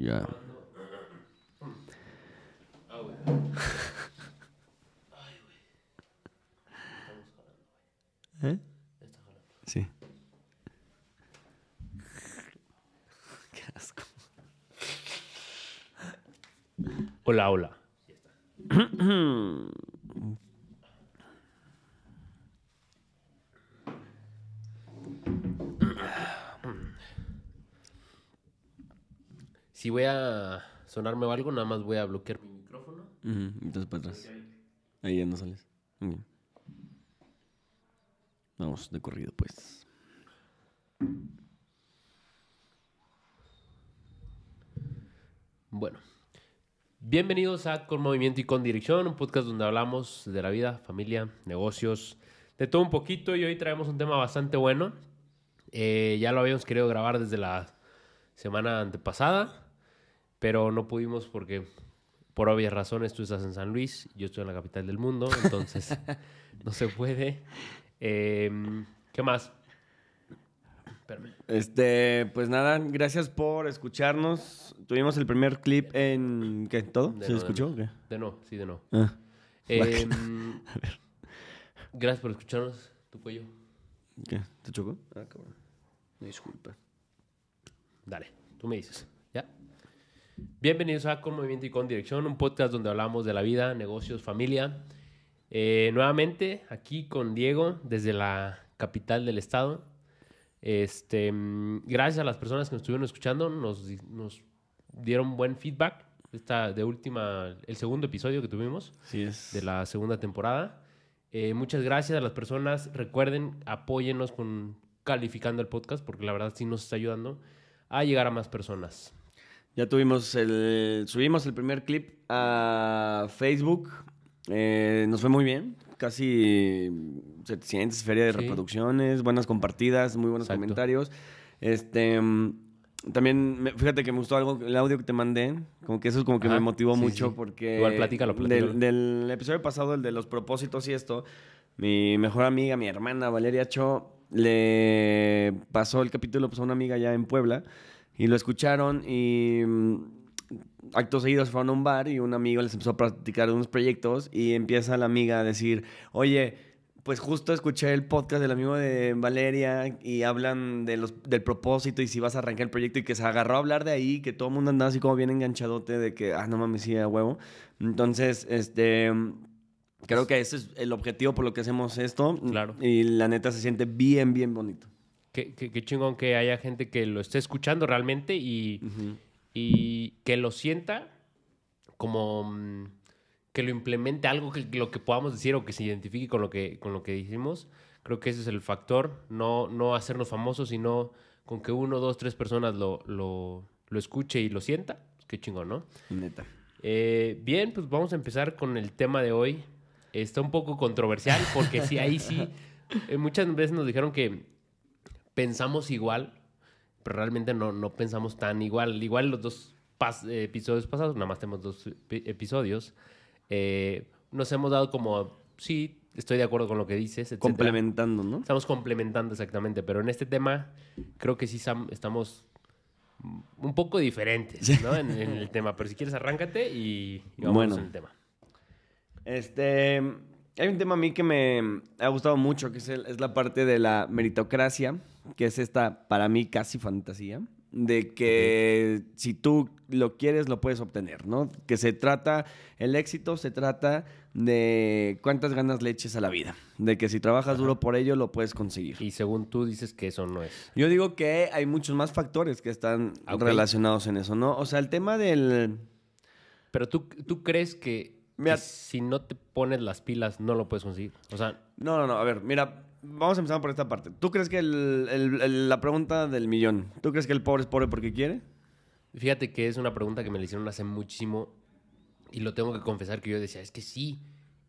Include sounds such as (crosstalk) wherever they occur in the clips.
Ya. (laughs) ¿Eh? Sí. (laughs) Qué asco. Hola, hola. (clears throat) (clears throat) Si voy a sonarme o algo, nada más voy a bloquear mi micrófono. Ujú, Entonces para atrás. Ahí ya no sales. Muy bien. Vamos, de corrido, pues. Bueno, bienvenidos a Con Movimiento y Con Dirección, un podcast donde hablamos de la vida, familia, negocios, de todo un poquito y hoy traemos un tema bastante bueno. Eh, ya lo habíamos querido grabar desde la semana antepasada, pero no pudimos porque por obvias razones tú estás en San Luis, yo estoy en la capital del mundo, entonces (laughs) no se puede. Eh, ¿Qué más? Espérame. Este, pues nada, gracias por escucharnos. Tuvimos el primer clip en. ¿Qué? ¿Todo? De ¿Se no, escuchó? de o qué? De no, sí, de no. Ah, (laughs) Eh, gracias por escucharnos, tu cuello. ¿Qué? ¿Te chocó? Ah, cabrón. Disculpa. Dale, tú me dices. Bienvenidos a Con Movimiento y Con Dirección, un podcast donde hablamos de la vida, negocios, familia. Eh, nuevamente, aquí con Diego, desde la capital del estado. Este, mm, gracias a las personas que nos estuvieron escuchando, nos, nos dieron buen feedback. Esta de última, el segundo episodio que tuvimos Sí es. de la segunda temporada. Eh, muchas gracias a las personas. Recuerden, apóyennos con calificando el podcast porque la verdad sí nos está ayudando a llegar a más personas. Ya tuvimos el. Subimos el primer clip a Facebook. Eh, nos fue muy bien. Casi 700 feria de Sí. reproducciones, buenas compartidas, muy buenos Exacto. comentarios. Este. También, me- fíjate que me gustó algo, el audio que te mandé, como que eso es como que Ajá, me motivó sí, mucho sí. porque... Igual platícalo, platícalo. Del, del episodio pasado, el de los propósitos y esto, mi mejor amiga, mi hermana Valeria Cho, le pasó el capítulo pues, a una amiga ya en Puebla y lo escucharon y mm, actos seguidos fueron a un bar y un amigo les empezó a platicar de unos proyectos y empieza la amiga a decir, oye, pues justo escuché el podcast del amigo de Valeria y hablan de los, del propósito y si vas a arrancar el proyecto y que se agarró a hablar de ahí, que todo el mundo andaba así como bien enganchadote de que, ah, no mames, sí, a huevo. Entonces, este... Creo que ese es el objetivo por lo que hacemos esto. Claro. Y la neta se siente bien, bien bonito. Qué, qué- qué chingón que haya gente que lo esté escuchando realmente y, y que lo sienta como mm, que lo implemente algo que lo que podamos decir o que se identifique con lo que con lo que dijimos. Creo que ese es el factor, no, no hacernos famosos, sino con que uno, dos, tres personas lo, lo, lo escuche y lo sienta. Qué chingón, ¿no? Neta. Eh, bien, pues vamos a empezar con el tema de hoy. Está un poco controversial porque sí, ahí sí, eh, muchas veces nos dijeron que pensamos igual, pero realmente no, no pensamos tan igual. Igual los dos pas- episodios pasados, nada más tenemos dos epi- episodios, eh, nos hemos dado como, sí, estoy de acuerdo con lo que dices. Complementando, ¿no? Estamos complementando exactamente, pero en este tema creo que sí estamos un poco diferentes, ¿no? En, en el tema, pero si quieres arráncate y, y vamos Bueno. en el tema. Este, hay un tema a mí que me ha gustado mucho, que es, el- es la parte de la meritocracia, que es esta, para mí, casi fantasía, de que si tú lo quieres, lo puedes obtener, ¿no? Que se trata, el éxito se trata de cuántas ganas le eches a la vida, de que si trabajas duro por ello, lo puedes conseguir. Y según tú dices que eso no es. Yo digo que hay muchos más factores que están Ah, relacionados en eso, ¿no? O sea, el tema del... Pero tú, tú crees que, Mira- que si no te pones las pilas no lo puedes conseguir. O sea, No, no, no. A ver, mira, vamos a empezar por esta parte. ¿Tú crees que el- el- el- la pregunta del millón, ¿tú crees que el pobre es pobre porque quiere? fíjate que es una pregunta que me la hicieron hace muchísimo y lo tengo que confesar que yo decía, es que sí.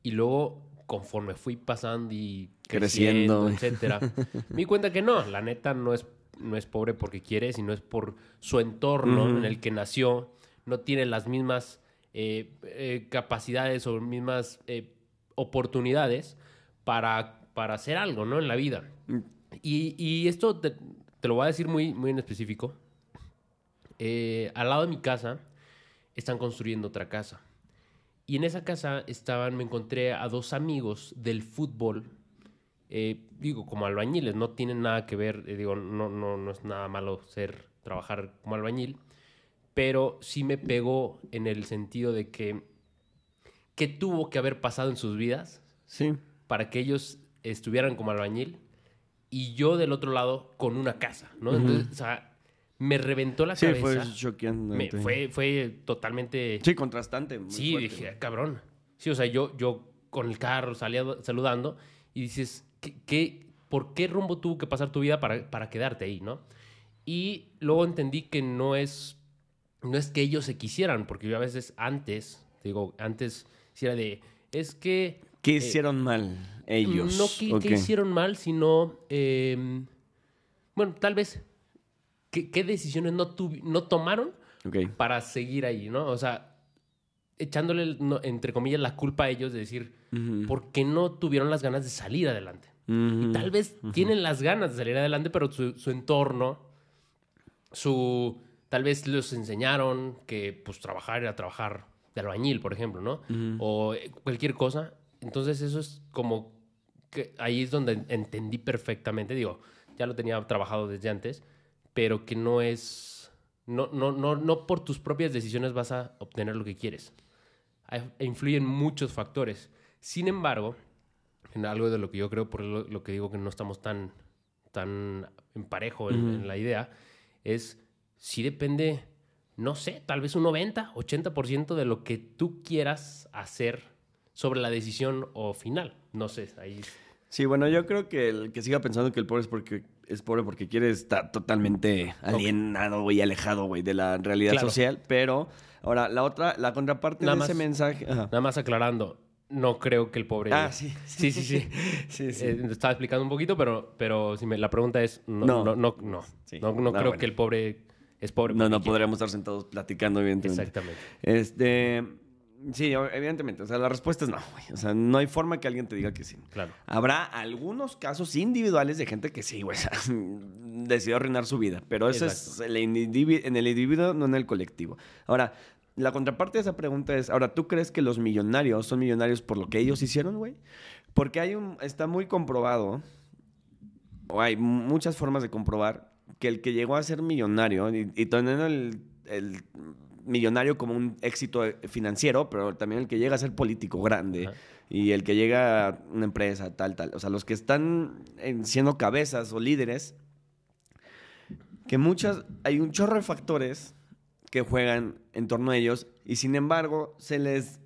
Y luego, conforme fui pasando y Creciendo. creciendo, etcétera, me di cuenta que no, la neta no es, no es pobre porque quiere, sino es por su entorno Ujú. en el que nació, no tiene las mismas eh, eh, capacidades o mismas eh, oportunidades para, para hacer algo, ¿no? En la vida. Y, y esto te, te lo voy a decir muy, muy en específico. eh, al lado de mi casa están construyendo otra casa. Y en esa casa estaban, me encontré a dos amigos del fútbol, eh, digo, como albañiles, no tienen nada que ver, eh, digo, no, no, no es nada malo ser, trabajar como albañil, pero sí me pegó en el sentido de que, ¿qué tuvo que haber pasado en sus vidas Sí. para que ellos estuvieran como albañil y yo del otro lado con una casa, ¿no? Entonces, o sea, me reventó la Sí, cabeza. fue Me- choqueante. fue, fue totalmente... Sí, contrastante. muy Sí, fuerte, dije, güey. "Ah, cabrón. Sí, o sea, yo, yo con el carro salía saludando y dices, ¿qué, qué- por qué rumbo tuvo que pasar tu vida para, para quedarte ahí, no? Y luego entendí que no es, no es que ellos se quisieran, porque yo a veces antes, digo, antes sí era de, es que... ¿Qué eh, hicieron mal ellos? no que, hicieron mal, sino, eh, bueno, tal vez, ¿qué, decisiones no, tuvi- no tomaron para seguir ahí, ¿no? O sea, echándole, entre comillas, la culpa a ellos de decir, Ujú. ¿por qué no tuvieron las ganas de salir adelante? Y tal vez tienen las ganas de salir adelante, pero su, su entorno, su... Tal vez les enseñaron que, pues, trabajar era trabajar de albañil, por ejemplo, ¿no? O eh, cualquier cosa. Entonces, eso es como... que ahí es donde entendí perfectamente. Digo, ya lo tenía trabajado desde antes, pero que no es... No, no, no, no por tus propias decisiones vas a obtener lo que quieres. Hay- Influyen muchos factores. Sin embargo, en algo de lo que yo creo, por lo, lo que digo que no estamos tan, tan en parejo en, en la idea, es si depende, no sé, tal vez un 90, 80% de lo que tú quieras hacer sobre la decisión o final. No sé, ahí... Sí, bueno, yo creo que el que siga pensando que el pobre es porque es pobre porque quiere estar totalmente alienado y alejado, güey, de la realidad Claro. social. Pero ahora, la otra, la contraparte Nada de más- ese mensaje. Ajá. Nada más aclarando, no creo que el pobre... Ah, sí. Sí, sí, sí. (laughs) Sí, sí. Eh, estaba explicando un poquito, pero, pero si me- la pregunta es, no, No. no, no, no. Sí. No, no creo bueno. que el pobre es pobre. no, no quiere. podríamos estar sentados platicando, evidentemente. Exactamente. Este. Sí, evidentemente. O sea, la respuesta es no, güey. O sea, no hay forma que alguien te diga que sí. Claro. Habrá algunos casos individuales de gente que sí, güey, (laughs) o sea, decidió arruinar su vida. Pero eso es el en el individuo, no en el colectivo. Ahora, la contraparte de esa pregunta es, ahora, ¿tú crees que los millonarios son millonarios por lo que ellos hicieron, güey? Porque hay un, está muy comprobado, o hay muchas formas de comprobar, que el que llegó a ser millonario, y, y teniendo el, el millonario como un éxito financiero, pero también el que llega a ser político grande, Ajá. y el que llega a una empresa, tal, tal. O sea, los que están en- siendo cabezas o líderes, que muchas, hay un chorro de factores que juegan en torno a ellos y sin embargo se les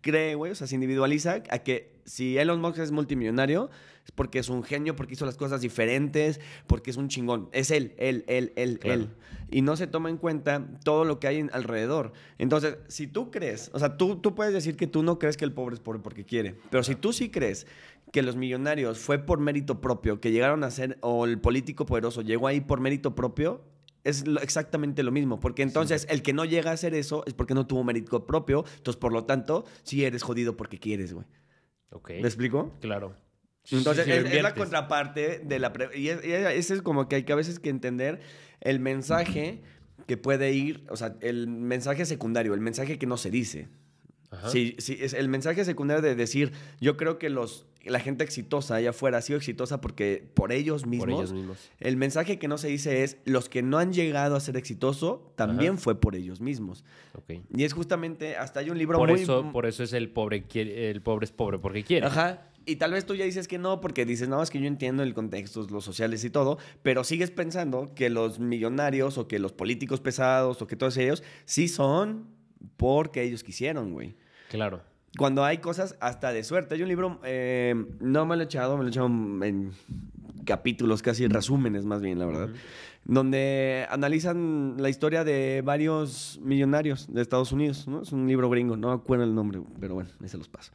cree, güey, o sea, se individualiza a que si Elon Musk es multimillonario es porque es un genio, porque hizo las cosas diferentes, porque es un chingón. Es él, él, él, él, Claro. él. Y no se toma en cuenta todo lo que hay alrededor. Entonces, si tú crees, o sea, tú, tú puedes decir que tú no crees que el pobre es pobre porque quiere, pero si tú sí crees que los millonarios fue por mérito propio, que llegaron a ser, o el político poderoso llegó ahí por mérito propio, es exactamente lo mismo, porque entonces el que no llega a hacer eso es porque no tuvo mérito propio, entonces por lo tanto, sí eres jodido porque quieres, güey. Ok. ¿Me explico? Claro. Entonces, es, es la contraparte de la... pre- y es- y ese es como que hay que a veces que entender el mensaje que puede ir, o sea, el mensaje secundario, el mensaje que no se dice. Ajá. Sí, sí, es el mensaje secundario de decir, yo creo que los, la gente exitosa allá afuera ha sido exitosa porque por ellos mismos. Por ellos mismos. El mensaje que no se dice es, los que no han llegado a ser exitoso también Ajá. fue por ellos mismos. Y es justamente, hasta hay un libro Por muy... eso, por eso es el pobre, el pobre es pobre porque quiere. Ajá. Y tal vez tú ya dices que no, porque dices, no, es que yo entiendo el contexto, los sociales y todo, pero sigues pensando que los millonarios o que los políticos pesados o que todos ellos sí son porque ellos quisieron, güey. Claro. Cuando hay cosas hasta de suerte. Hay un libro, eh, no me lo he echado, me lo he echado en capítulos, casi resúmenes más bien, la verdad, donde analizan la historia de varios millonarios de Estados Unidos, ¿no? Es un libro gringo, no me acuerdo el nombre, pero bueno, ahí se los paso.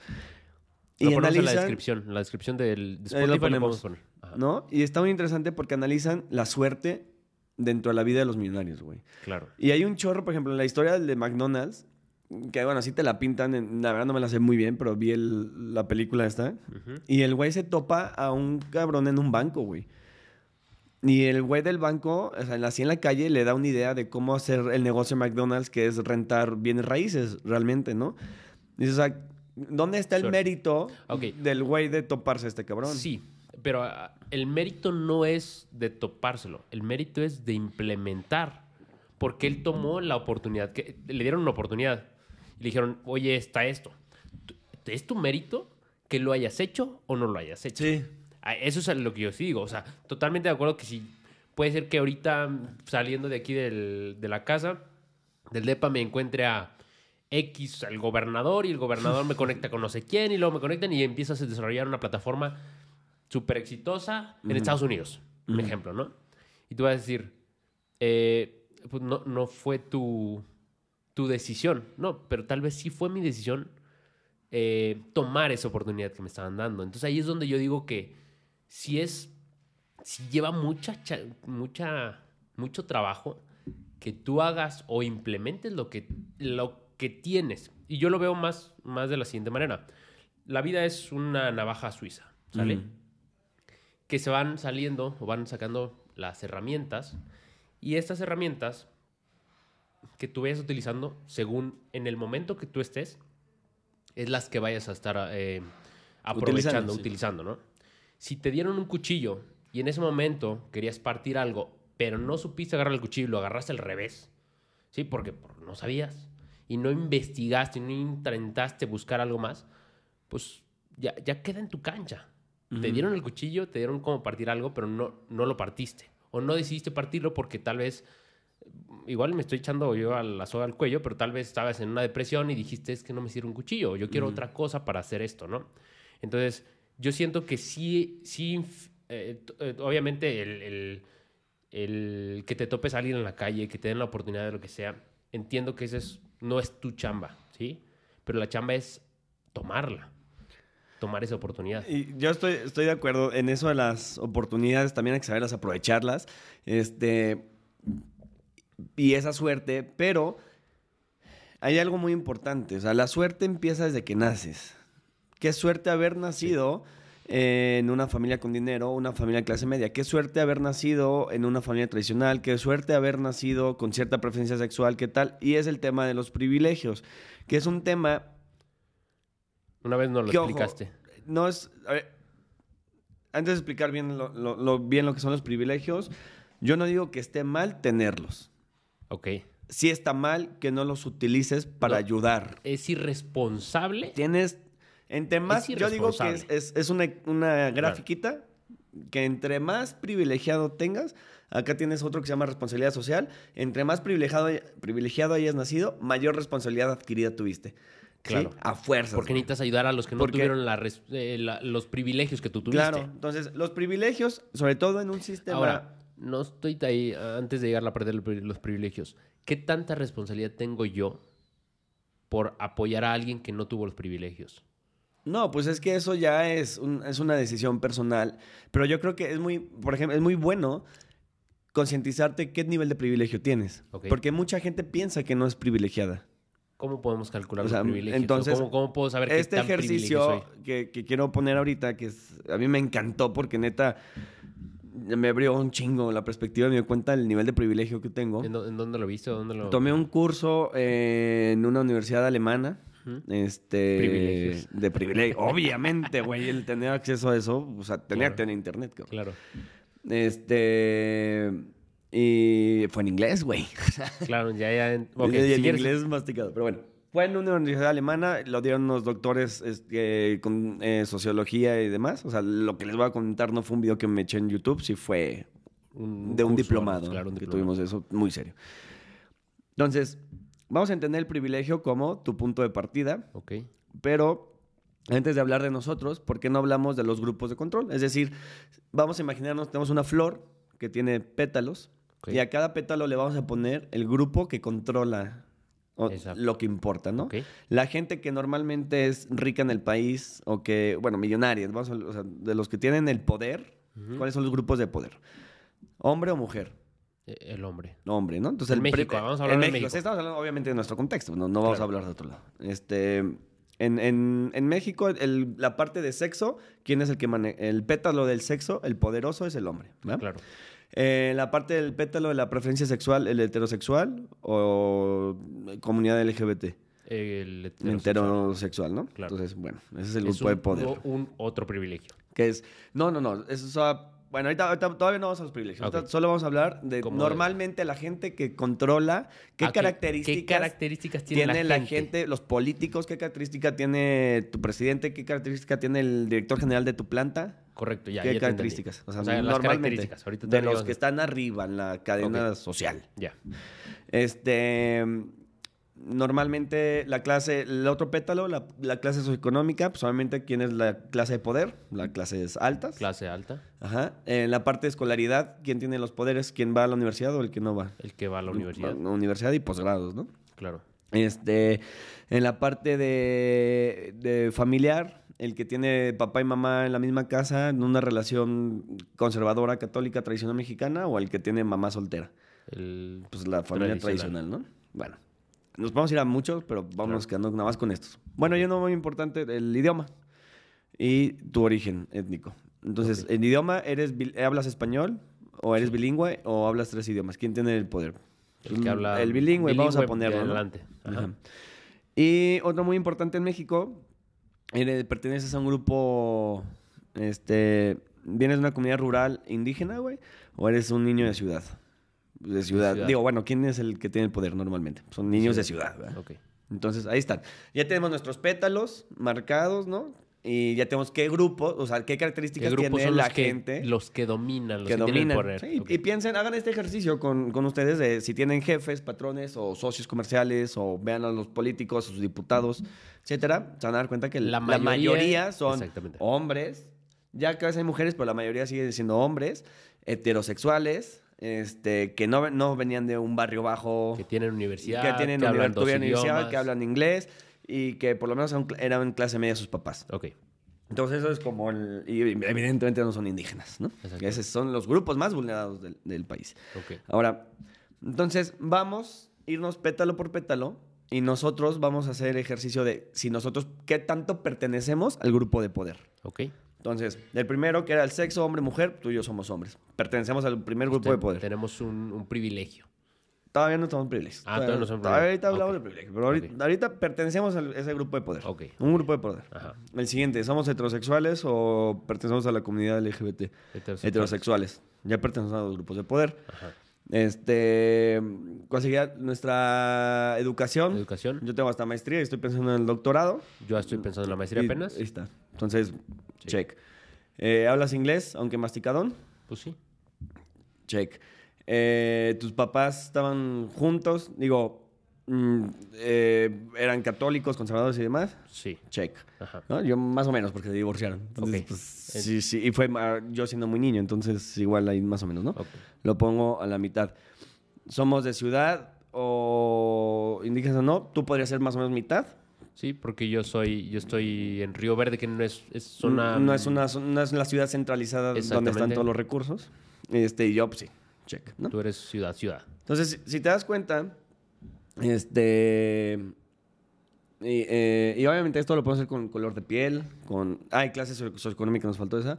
Lo ponemos en la descripción. En la descripción del de lo Spotify lo, ponemos. Ajá. ¿no? Y está muy interesante porque analizan la suerte dentro de la vida de los millonarios, güey. Claro. Y hay un chorro, por ejemplo, en la historia del de McDonald's, que bueno, así te la pintan, en- la verdad no me la sé muy bien, pero vi el- la película esta. Ujú. Y el güey se topa a un cabrón en un banco, güey. Y el güey del banco, o sea, así en la calle, le da una idea de cómo hacer el negocio de McDonald's, que es rentar bienes raíces, realmente, ¿no? Dices, o sea, ¿dónde está el mérito del güey de toparse a este cabrón? Sí, pero ah, el mérito no es de topárselo, el mérito es de implementar, porque él tomó la oportunidad, que le dieron una oportunidad y le dijeron, oye, está esto. ¿Tú- ¿Es tu mérito que lo hayas hecho o no lo hayas hecho? Sí. Ah, Eso es lo que yo sí digo. O sea, totalmente de acuerdo que sí. Puede ser que ahorita saliendo de aquí del- de la casa, del DEPA, me encuentre a X, al gobernador, y el gobernador me conecta con no sé quién, y luego me conectan y empiezas a desarrollar una plataforma súper exitosa en Estados Unidos. Un ejemplo, ¿no? Y tú vas a decir, eh, pues no, no fue tu, tu decisión. No, pero tal vez sí fue mi decisión eh, tomar esa oportunidad que me estaban dando. Entonces ahí es donde yo digo que si es, si lleva mucha, cha- mucha, mucho trabajo que tú hagas o implementes lo que, lo que tienes. Y yo lo veo más, más de la siguiente manera. La vida es una navaja suiza, ¿sale? Que se van saliendo o van sacando las herramientas. Y estas herramientas que tú vayas utilizando según en el momento que tú estés, es las que vayas a estar eh, aprovechando, Utilizando, sí. utilizando, ¿no? Si te dieron un cuchillo y en ese momento querías partir algo, pero no supiste agarrar el cuchillo y lo agarraste al revés, ¿sí? Porque por- no sabías y no investigaste, no intentaste buscar algo más, pues ya, ya queda en tu cancha. Te dieron el cuchillo, te dieron como partir algo, pero no, no lo partiste. O no decidiste partirlo porque tal vez igual me estoy echando yo a la soga al cuello, pero tal vez estabas en una depresión y dijiste, es que no me sirve un cuchillo, yo quiero otra cosa para hacer esto, ¿no? Entonces, yo siento que sí, sí, eh, eh, obviamente el, el- el que te topes a alguien en la calle, que te den la oportunidad de lo que sea, entiendo que ese es, no es tu chamba, ¿sí? Pero la chamba es tomarla, tomar esa oportunidad. Y yo estoy, estoy de acuerdo en eso de las oportunidades, también hay que saberlas aprovecharlas. Este, y esa suerte, pero hay algo muy importante. O sea, la suerte empieza desde que naces. Qué suerte haber nacido en una familia con dinero, una familia de clase media. Qué suerte haber nacido en una familia tradicional. Qué suerte haber nacido con cierta preferencia sexual. ¿Qué tal? Y es el tema de los privilegios, que es un tema Una vez nos lo que, ojo, explicaste. no es. a ver, antes de explicar bien lo, lo- lo- bien lo que son los privilegios, yo no digo que esté mal tenerlos. Ok. Sí está mal que no los utilices para No. ayudar. Es irresponsable. Tienes. Entre más. Yo digo que es, irresponsable. es- es una, una grafiquita que entre más privilegiado tengas. Acá tienes otro que se llama responsabilidad social. Entre más privilegiado, privilegiado hayas nacido, mayor responsabilidad adquirida tuviste. ¿sí? Claro. A fuerzas. Porque necesitas ayudar a los que no Porque- tuvieron la res- eh, la- los privilegios que tú tuviste. Claro. Entonces, los privilegios, sobre todo en un sistema. Ahora, no estoy ahí antes de llegar a pri- los privilegios. ¿Qué tanta responsabilidad tengo yo por apoyar a alguien que no tuvo los privilegios? No, pues es que eso ya es, un- es una decisión personal. Pero yo creo que es muy, por ejemplo, es muy bueno concientizarte qué nivel de privilegio tienes. Porque mucha gente piensa que no es privilegiada. ¿Cómo podemos calcular O sea, los privilegios? entonces, ¿Cómo, cómo puedo saber qué Este tan ejercicio soy? que, que quiero poner ahorita, que es- a mí me encantó porque neta me abrió un chingo la perspectiva y me dio cuenta del nivel de privilegio que tengo. ¿En, dó- en dónde lo viste? ¿Dónde lo... Tomé un curso eh, en una universidad alemana. Ujú. Este. Privilegios. De privilegio. Obviamente, güey, el tener acceso a eso. O sea, tenía Claro. que tener internet, cabrón. Claro, Este. Y fue en inglés, güey. (laughs) claro, ya, ya... en- ok, y en si quieres- inglés masticado. Pero bueno. Fue en una universidad alemana, lo dieron unos doctores este, con eh, sociología y demás. O sea, lo que les voy a contar no fue un video que me eché en YouTube, sí fue un de un curso, diplomado claro, un que diplomado. tuvimos eso muy serio. Entonces, vamos a entender el privilegio como tu punto de partida, Ok. pero antes de hablar de nosotros, ¿por qué no hablamos de los grupos de control? Es decir, vamos a imaginarnos, tenemos una flor que tiene pétalos y a cada pétalo le vamos a poner el grupo que controla lo que importa, ¿no? La gente que normalmente es rica en el país o que, bueno, millonarias, vamos a- o sea, de los que tienen el poder. ¿cuáles son los grupos de poder? ¿Hombre o mujer? Eh, El hombre. Hombre, ¿no? Entonces, En el México, vamos a hablar en de México. México. Sí, estamos hablando obviamente de nuestro contexto, no, no vamos a hablar de otro lado. Este, en, en- en México, el- la parte de sexo, ¿quién es el que maneja? El pétalo del sexo, el poderoso es el hombre, ¿va? Claro. Eh, la parte del pétalo de la preferencia sexual, el heterosexual o comunidad LGBT. El heterosexual. Heterosexual, ¿no? Claro. Entonces, bueno, ese es el Es grupo de un- poder. Un, otro privilegio. Que es. No, no, no. Eso es. Ah, Bueno, ahorita, ahorita todavía no vamos a los privilegios. Ok. Ahorita solo vamos a hablar de normalmente la gente que controla qué Ah, características. ¿Qué características tiene, tiene la gente. los políticos, qué característica tiene tu presidente, qué característica tiene el director general de tu planta, Correcto, ya. qué ya características. O sea, O sea, las normalmente características. Ahorita de los que están arriba en la cadena social. Ya. Este, normalmente la clase, el otro pétalo, la, la clase socioeconómica, pues obviamente quién es la clase de poder, las clases altas. Clase alta. Ajá. En la parte de escolaridad, quién tiene los poderes, quién va a la universidad o el que no va. El que va a la universidad. La universidad y posgrados, ¿no? Claro. Este, en la parte de, de familiar, el que tiene papá y mamá en la misma casa, en una relación conservadora, católica, tradicional mexicana, o el que tiene mamá soltera. El... Pues la familia Tradicional. tradicional, ¿no? Bueno, nos vamos a ir a muchos, pero vamos quedando nada más con estos. Bueno, yo no muy importante, el idioma y tu origen étnico. Entonces, en idioma, eres ¿hablas español o eres bilingüe o hablas tres idiomas? ¿Quién tiene el poder? El que habla... El bilingüe, vamos a ponerlo. Adelante. Ajá. Y otro muy importante en México, eres- perteneces a un grupo, este, vienes de una comunidad rural indígena, güey, o eres un niño de ciudad. De ciudad. ciudad. Digo, bueno, ¿quién es el que tiene el poder normalmente? Son niños de ciudad. Entonces, ahí están. Ya tenemos nuestros pétalos marcados, ¿no? Y ya tenemos qué grupo, o sea, qué ¿Qué características grupos tiene son la que, gente los que dominan, los que que, dominan. poder? Sí. Y piensen, hagan este ejercicio con, con ustedes de si tienen jefes, patrones o socios comerciales o vean a los políticos, a sus diputados, etcétera, se van a dar cuenta que La la mayoría- mayoría, son hombres, ya cada vez hay mujeres, pero la mayoría sigue siendo hombres, heterosexuales, este, que no, no venían de un barrio bajo, Que tienen universidad, que tienen que hablan univer- dos tuvieron universidad, que hablan inglés y que por lo menos eran, eran clase media sus papás. Ok. Entonces eso es como el... Y evidentemente no son indígenas, ¿no? Esos son los grupos más vulnerados del, del país. Ok. Ahora, entonces vamos a irnos pétalo por pétalo y nosotros vamos a hacer ejercicio de si nosotros qué tanto pertenecemos al grupo de poder. Ok. Entonces, el primero que era el sexo hombre-mujer, tú y yo somos hombres. Pertenecemos al primer grupo de poder. Tenemos un, un privilegio. Todavía no somos privilegios. Ah, todavía no somos privilegios. ahorita hablamos de privilegio, pero ahorita, ahorita pertenecemos a ese grupo de poder. Ok. Un grupo de poder. Ajá. El siguiente, ¿somos heterosexuales o pertenecemos a la comunidad LGBT? Heterosexuales. Heterosexuales. Ya pertenecemos a los grupos de poder. Ajá. Este, ¿cuál sería nuestra educación? Educación. Yo tengo hasta maestría y estoy pensando en el doctorado. Yo estoy pensando en la maestría Y- apenas. Ahí está. Entonces, Sí. check. Eh, ¿Hablas inglés, aunque masticadón? Pues sí. Check. Eh, ¿Tus papás estaban juntos? Digo, mm, eh, ¿eran católicos, conservadores y demás? Sí. Check. Ajá. ¿No? Yo más o menos, porque se divorciaron. Entonces, Ok. pues, sí, sí. Y fue ah, yo siendo muy niño, entonces igual ahí más o menos, ¿no? Ok. Lo pongo a la mitad. ¿Somos de ciudad o indígenas o no? Tú podrías ser más o menos mitad. Sí, porque yo soy, yo estoy en Río Verde, que no es, es zona. No es, una, no es la ciudad centralizada donde están todos los recursos. Este, y yo, pues sí, check, ¿no? Tú eres ciudad, ciudad. Entonces, si, te das cuenta, este... Y, eh, y obviamente esto lo podemos hacer con color de piel, con... Ah, y clase socio- socioeconómica, nos faltó esa.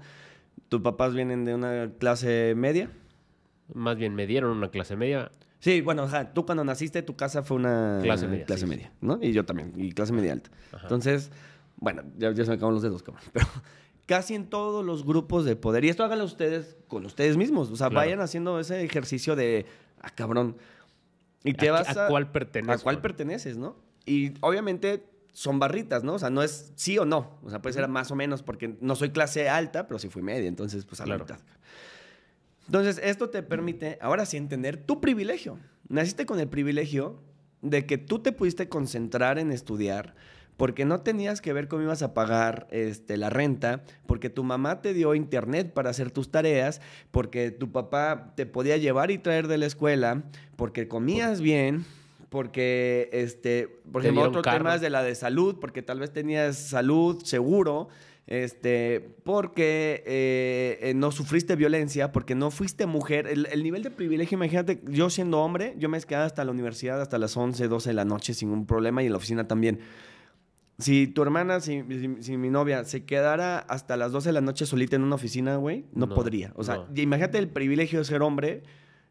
¿Tus papás vienen de una clase media? Más bien me dieron una clase media. Sí, bueno, ajá, tú cuando naciste tu casa fue una Clase media, clase sí, media, ¿no? Y yo también, y clase media alta. Ajá. Entonces, bueno, ya, ya se me acaban los dedos, cabrón. (laughs) Pero casi en todos los grupos de poder, y esto háganlo ustedes con ustedes mismos, o sea, Claro. vayan haciendo ese ejercicio de, ah, cabrón. Y te ¿A, vas a a... cuál perteneces? ¿A cuál perteneces, no? Y obviamente son barritas, ¿no? O sea, no es sí o no. O sea, puede ser más o menos, porque no soy clase alta, pero sí fui media, entonces, pues a la Claro. mitad. Entonces, esto te permite, ahora sí, entender tu privilegio. Naciste con el privilegio de que tú te pudiste concentrar en estudiar porque no tenías que ver cómo ibas a pagar este, la renta, porque tu mamá te dio internet para hacer tus tareas, porque tu papá te podía llevar y traer de la escuela, porque comías bien, porque, este, por ejemplo, dieron otro carro. tema es de la de salud, porque tal vez tenías salud, seguro, este, porque eh, eh, no sufriste violencia, porque no fuiste mujer. El, el nivel de privilegio, imagínate, yo siendo hombre, yo me quedaba hasta la universidad hasta las 11, 12 de la noche sin un problema y en la oficina también. Si tu hermana, si, si- si mi novia se quedara hasta las 12 de la noche solita en una oficina, güey, no, No, podría. O sea, no. imagínate el privilegio de ser hombre.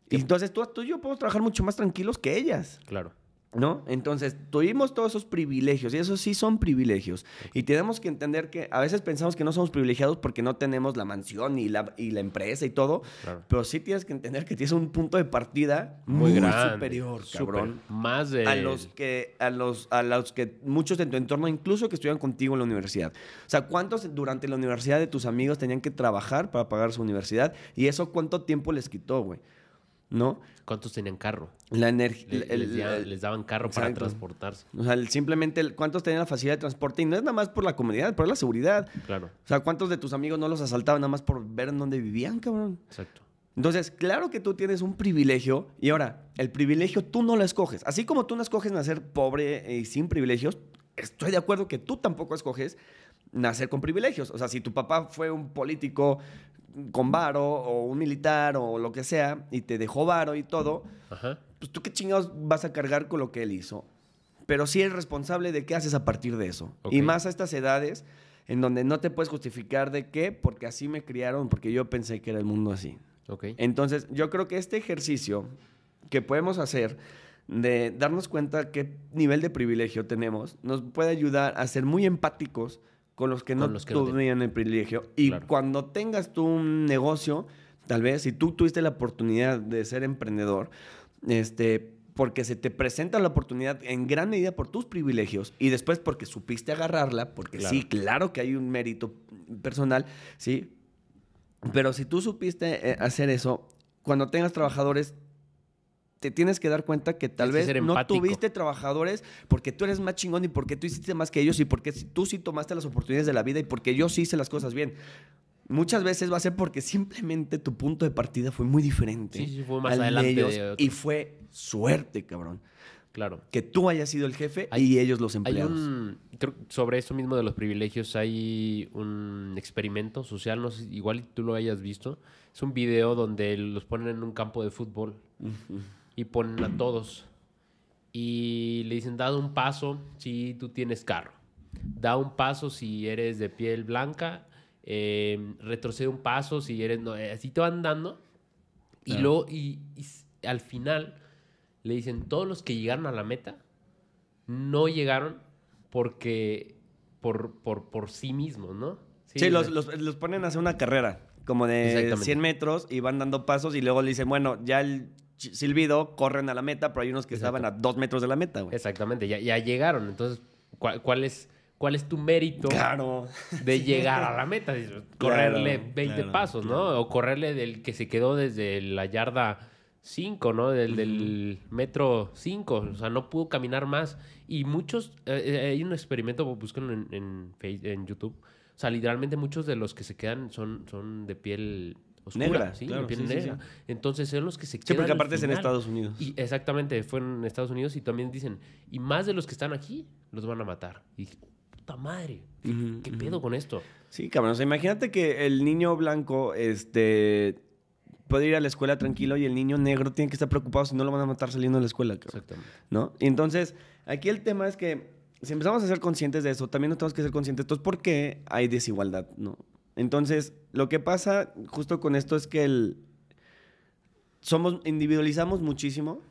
Y entonces tú, tú y yo podemos trabajar mucho más tranquilos que ellas. Claro. ¿No? Entonces, tuvimos todos esos privilegios y esos sí son privilegios. Y tenemos que entender que a veces pensamos que no somos privilegiados porque no tenemos la mansión y la, y la empresa y todo, Claro. pero sí tienes que entender que tienes un punto de partida Muy, muy, grande. superior, cabrón. Más de... A los que a los a los que muchos de tu entorno incluso que estudian contigo en la universidad. O sea, ¿cuántos durante la universidad de tus amigos tenían que trabajar para pagar su universidad y eso cuánto tiempo les quitó, güey? ¿No? ¿Cuántos tenían carro? La energía Le- les, les daban carro para transportarse. O sea, simplemente cuántos tenían la facilidad de transporte y no es nada más por la comodidad, por la seguridad. Claro, O sea, cuántos de tus amigos no los asaltaban nada más por ver en dónde vivían, cabrón. exacto. Entonces, claro que tú tienes un privilegio y ahora, el privilegio tú no lo escoges. Así como tú no escoges nacer pobre y sin privilegios, estoy de acuerdo que tú tampoco escoges nacer con privilegios. O sea, si tu papá fue un político con varo o un militar o lo que sea y te dejó varo y todo, Ajá. pues tú qué chingados vas a cargar con lo que él hizo. Pero sí eres responsable de qué haces a partir de eso. Y más a estas edades en donde no te puedes justificar de qué, porque así me criaron, porque yo pensé que era el mundo así. Entonces, yo creo que este ejercicio que podemos hacer de darnos cuenta qué nivel de privilegio tenemos, nos puede ayudar a ser muy empáticos con los que Con no los que no tienen. tuvieron el privilegio. Y Claro. cuando tengas tú un negocio, tal vez, si tú tuviste la oportunidad de ser emprendedor, este, porque se te presenta la oportunidad en gran medida por tus privilegios y después porque supiste agarrarla, porque Claro. sí, claro que hay un mérito personal, sí, pero si tú supiste eh, hacer eso, cuando tengas trabajadores, te tienes que dar cuenta que tal Tienes vez no tuviste trabajadores porque tú eres más chingón y porque tú hiciste más que ellos y porque tú sí tomaste las oportunidades de la vida y porque yo sí hice las cosas bien. Muchas veces va a ser porque simplemente tu punto de partida fue muy diferente. Sí, sí, fue más al de adelante ellos de y fue suerte, cabrón. Claro. Que tú hayas sido el jefe Hay- y ellos los Hay empleados. un... Creo sobre eso mismo de los privilegios hay un experimento social, no sé, igual tú lo hayas visto. Es un video donde los ponen en un campo de fútbol y ponen a todos. Y le dicen, da un paso si tú tienes carro. Da un paso si eres de piel blanca. eh, retrocede un paso si eres... no, eh, así te van dando. Y Claro. luego, y, al final, le dicen, todos los que llegaron a la meta no llegaron porque... Por, por, por sí mismos, ¿no? Sí, los, los- los ponen a hacer una carrera, como de Exactamente. 100 metros, y van dando pasos, y luego le dicen, bueno, ya el silbido, corren a la meta, pero hay unos que Exacto. estaban a dos metros de la meta, güey. Exactamente, ya, ya llegaron. Entonces, ¿cuál, cuál es, ¿cuál es tu mérito Claro. de (laughs) llegar a la meta? Correrle Claro, 20 claro, pasos, ¿no? O correrle del que se quedó desde la yarda 5, ¿no? Del, del metro 5. O sea, no pudo caminar más. Y muchos, eh, eh, hay un experimento, búsquenlo en, en YouTube. O sea, literalmente muchos de los que se quedan son, son de piel oscura, Negra, ¿sí? claro, piel sí, sí, negra. Entonces son los que se Sí, quedan. porque al aparte es en. Estados Unidos. Y exactamente, fue en Estados Unidos y también dicen, y más de los que están aquí los van a matar. Y dije, puta madre, ¿qué, pedo con esto? Sí, cabrón. O sea, imagínate que el niño blanco, este, puede ir a la escuela tranquilo y el niño negro tiene que estar preocupado si no lo van a matar saliendo de la escuela, cabrón. Exactamente. ¿no? Y entonces, aquí el tema es que si empezamos a ser conscientes de eso, también nos tenemos que ser conscientes de por qué hay desigualdad, ¿no? Entonces, lo que pasa justo con esto es que el, somos, individualizamos muchísimo,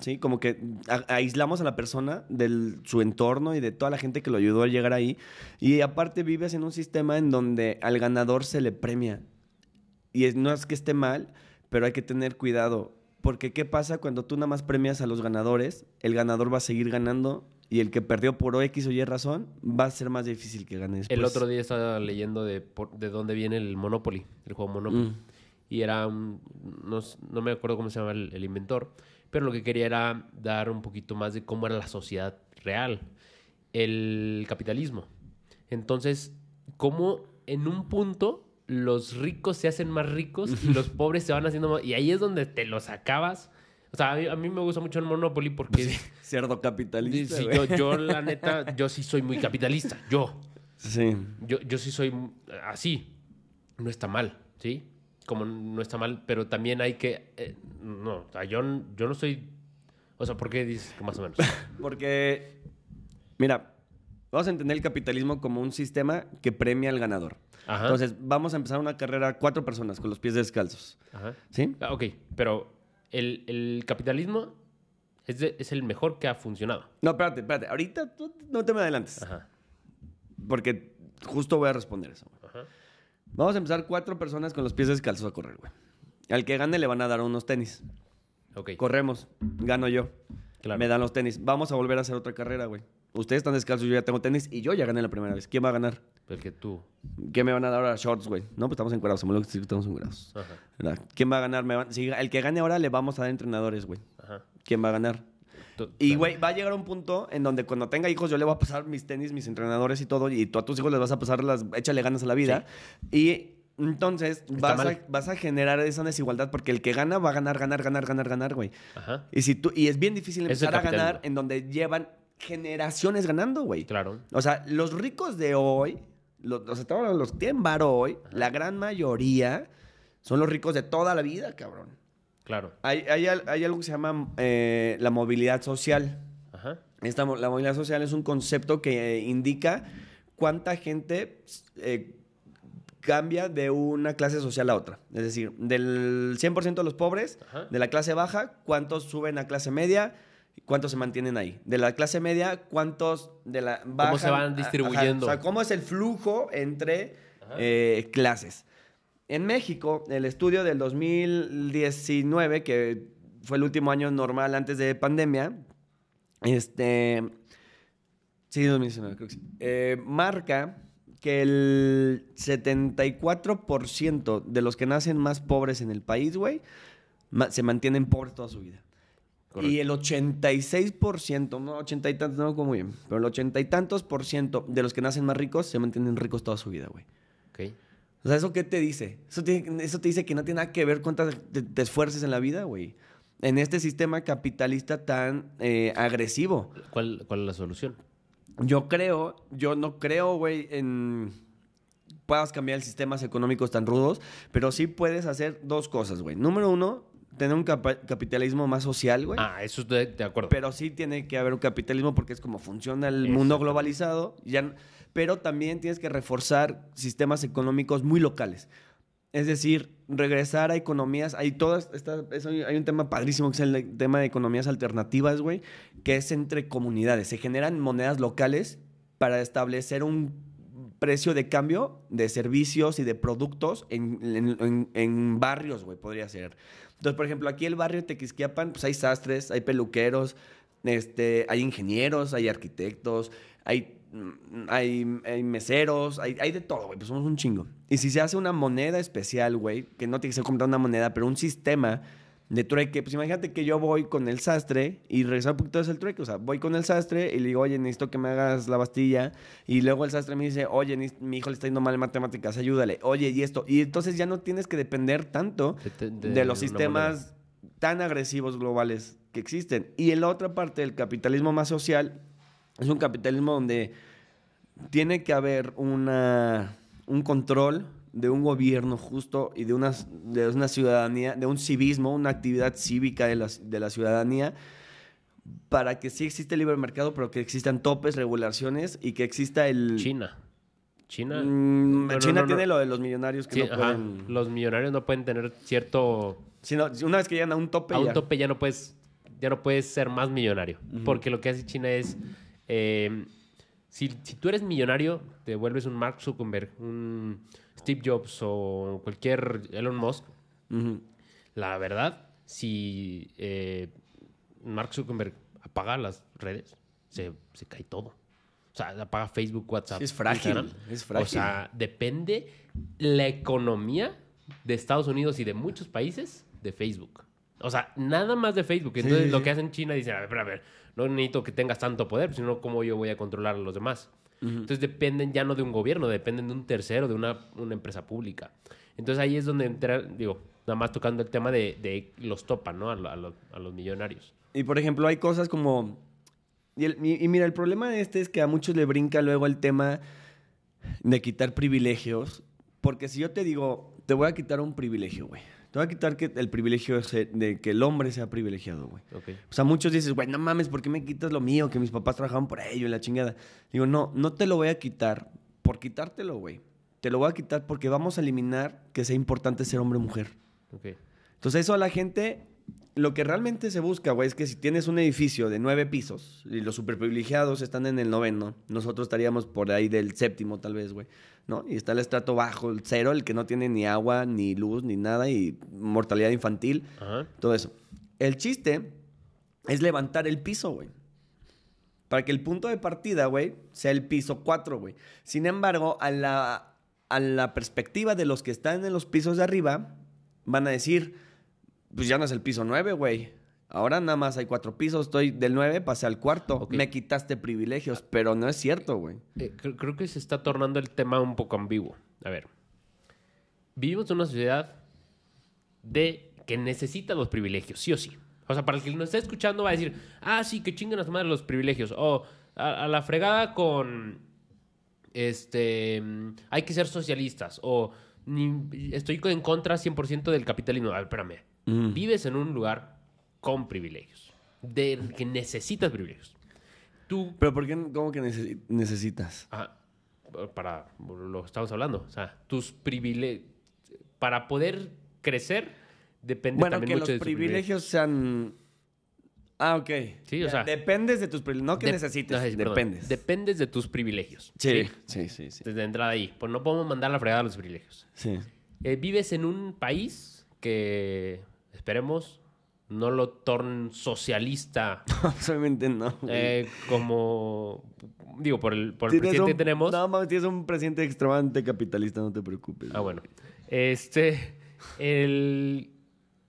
¿sí? Como que aislamos a la persona de su entorno y de toda la gente que lo ayudó a llegar ahí. Y aparte vives en un sistema en donde al ganador se le premia. Y no es que esté mal, pero hay que tener cuidado. Porque ¿qué pasa cuando tú nada más premias a los ganadores? El ganador va a seguir ganando y el que perdió por X o Y razón va a ser más difícil que gane después. El otro día estaba leyendo de, por- de dónde viene el Monopoly, el juego Monopoly. Mm. Y era un, no, no me acuerdo cómo se llama el, el inventor, pero lo que quería era dar un poquito más de cómo era la sociedad real, el capitalismo. Entonces, cómo en un punto los ricos se hacen más ricos y (laughs) los pobres se van haciendo más... Y ahí es donde te los acabas. O sea, a mí, a mí me gusta mucho el Monopoly porque... Cerdo capitalista. Sí, yo, yo, la neta, yo sí soy muy capitalista. Yo. Sí. Yo, yo sí soy así. No está mal, ¿sí? Como no está mal, pero también hay que... eh, no, yo, yo no soy... O sea, ¿por qué dices que más o menos? (laughs) Porque, mira, vamos a entender el capitalismo como un sistema que premia al ganador. Ajá. Entonces, vamos a empezar una carrera cuatro personas con los pies descalzos. Ajá. ¿Sí? Ah, Ok, pero el, el capitalismo es, de- es el mejor que ha funcionado. No, espérate, espérate. Ahorita tú no te me adelantes. Ajá. Porque justo voy a responder eso. Ajá. Vamos a empezar cuatro personas con los pies descalzos a correr, güey. Al que gane le van a dar unos tenis. Ok. Corremos, gano yo. Claro. Me dan los tenis. Vamos a volver a hacer otra carrera, güey. Ustedes están descalzos, yo ya tengo tenis y yo ya gané la primera vez. ¿Quién va a ganar? El que tú. ¿Qué me van a dar ahora? Shorts, güey. No, pues estamos encuerados. Somos los que estamos encuerados. Ajá. ¿Verdad? ¿Quién va a ganar? Me van- si el que gane ahora le vamos a dar entrenadores, güey. Ajá. ¿Quién va a ganar? Y, güey, va a llegar un punto en donde cuando tenga hijos yo le voy a pasar mis tenis, mis entrenadores y todo, y tú a tus hijos les vas a pasar las... Échale ganas a la vida. Y entonces vas a, mal. vas a generar esa desigualdad porque el que gana va a ganar, ganar, ganar, ganar, ganar, güey. Ajá. Y, si tú, y es bien difícil empezar a ganar en donde llevan generaciones ganando, güey. Claro. O sea, los ricos de hoy, los, o sea, todos los que tienen varo hoy, la gran mayoría son los ricos de toda la vida, cabrón. Claro. Hay, hay al- hay algo que se llama eh, la movilidad social. Ajá. Esta, la movilidad social es un concepto que eh, indica cuánta gente eh, cambia de una clase social a otra. Es decir, del 100% de los pobres, Ajá. de la clase baja, cuántos suben a clase media, cuántos se mantienen ahí. De la clase media, cuántos de la baja. se van distribuyendo? O sea, cómo es el flujo entre eh, clases. En México, el estudio del 2019, que fue el último año normal antes de pandemia, este. Sí, 2019, creo que sí. eh, marca que el 74% de los que nacen más pobres en el país, güey, se mantienen pobres toda su vida. Y el 86%, no, 80 y tantos, no como muy bien, pero el 80 y tantos por ciento de los que nacen más ricos se mantienen ricos toda su vida, güey. Ok. O sea, ¿eso qué te dice? Eso te, eso te dice que no tiene nada que ver cuántas te, te esfuerces en la vida, güey. En este sistema capitalista tan eh, agresivo. ¿Cuál, ¿Cuál es la solución? Yo creo, yo no creo, güey, en puedas cambiar sistemas económicos tan rudos, pero sí puedes hacer dos cosas, güey. Número uno, tener un capitalismo más social, güey. Ah, eso estoy de acuerdo. Pero sí tiene que haber un capitalismo porque es como funciona el mundo globalizado. Ya, pero también tienes que reforzar sistemas económicos muy locales. Es decir, regresar a economías. Hay todas eso- hay un tema padrísimo que es el tema de economías alternativas, güey, que es entre comunidades. Se generan monedas locales para establecer un precio de cambio de servicios y de productos en, en- en- en barrios, güey, podría ser. Entonces, por ejemplo, aquí el barrio Tequisquiapan, pues hay sastres, hay peluqueros, este, hay ingenieros, hay arquitectos, hay, mm, hay, hay meseros, hay, hay de todo, güey, pues somos un chingo. Y si se hace una moneda especial, güey, que no tiene que ser comprar una moneda, pero un sistema de trueque, pues imagínate que yo voy con el sastre y regresar un poquito es el trueque, o sea, voy con el sastre y le digo, oye, necesito que me hagas la bastilla, y luego el sastre me dice, oye, mi hijo le está yendo mal en matemáticas, ayúdale, oye, y esto, y entonces ya no tienes que depender tanto De- de- de, de los sistemas tan agresivos globales que existen. Y en la otra parte, el capitalismo más social, es un capitalismo donde tiene que haber una, un control de un gobierno justo y de una, de una ciudadanía, de un civismo, una actividad cívica de la, de la ciudadanía, para que sí existe el libre mercado, pero que existan topes, regulaciones y que exista el... China. China. Mm, No, China no, no. tiene lo de los millonarios que Sí, no ajá. pueden... Los millonarios no pueden tener cierto. una vez que llegan a un tope A un ya. tope ya no puedes. Ya no puedes ser más millonario. Porque lo que hace China es. eh, si, si tú eres millonario, te vuelves un Mark Zuckerberg, un Steve Jobs o cualquier Elon Musk. La verdad, si eh, Mark Zuckerberg apaga las redes, se, se cae todo. O sea, apaga Facebook, WhatsApp. Sí, es frágil, Instagram. es frágil. O sea, depende la economía de Estados Unidos y de muchos países de Facebook. O sea, nada más de Facebook. Entonces, sí, lo que hacen China, dicen, a ver, a ver, no necesito que tengas tanto poder, sino cómo yo voy a controlar a los demás. Entonces, dependen ya no de un gobierno, dependen de un tercero, de una, una empresa pública. Entonces, ahí es donde entra, digo, nada más tocando el tema de, de los topan, ¿no? A, lo- a los- a los millonarios. Y por ejemplo, hay cosas como. Y, el- y- y mira, el problema de este es que a muchos le brinca luego el tema de quitar privilegios. Porque si yo te digo, te voy a quitar un privilegio, güey. Te voy a quitar que el privilegio de, que el hombre sea privilegiado, güey. O sea, muchos dices, güey, no mames, ¿por qué me quitas lo mío? Que mis papás trabajaban por ello y la chingada. Digo, no, no te lo voy a quitar por quitártelo, güey. Te lo voy a quitar porque vamos a eliminar que sea importante ser hombre o mujer. Ok. Entonces, eso a la gente, lo que realmente se busca, güey, es que si tienes un edificio de nueve pisos y los superprivilegiados están en el noveno, nosotros estaríamos por ahí del séptimo, tal vez, güey, ¿no? Y está el estrato bajo, el cero, el que no tiene ni agua, ni luz, ni nada, y mortalidad infantil, Ajá. todo eso. El chiste es levantar el piso, güey. Para que el punto de partida, güey, sea el piso 4, güey. Sin embargo, a la, a la perspectiva de los que están en los pisos de arriba, van a decir, pues ya no es el piso 9, güey. Ahora nada más hay cuatro pisos, estoy del 9, pasé al cuarto. Me quitaste privilegios, pero no es cierto, güey. Eh, creo, que se está tornando el tema un poco ambiguo. A ver. Vivimos en una sociedad de que necesita los privilegios, sí o sí. O sea, para el que nos está escuchando va a decir, ah, sí, que chingan a madre los privilegios. O a, a la fregada con, este, hay que ser socialistas. O ni- estoy en contra 100% del capitalismo. A ver, espérame. Mm. Vives en un lugar con privilegios. De que necesitas privilegios. Tú Pero ¿por qué, cómo que necesi- necesitas? Ajá. Para lo que estamos hablando. O sea, tus privilegios. Para poder crecer, depende Bueno, también que mucho los de tus privilegios sean... Ah, ok. Sí, o sea- Dependes de tus privilegios. No que necesites, Ay, perdón. dependes. Dependes de tus privilegios. sí, sí, sí, sí. Desde entrada ahí. Pues no podemos mandar la fregada a los privilegios. Sí. Eh, vives en un país que, esperemos, no lo tornen socialista Obviamente (laughs) no. eh, como... Digo, por el, por el Tienes presidente un- que tenemos. No, mames, tienes un presidente extremadamente capitalista, no te preocupes. Ah, bueno. Este, el,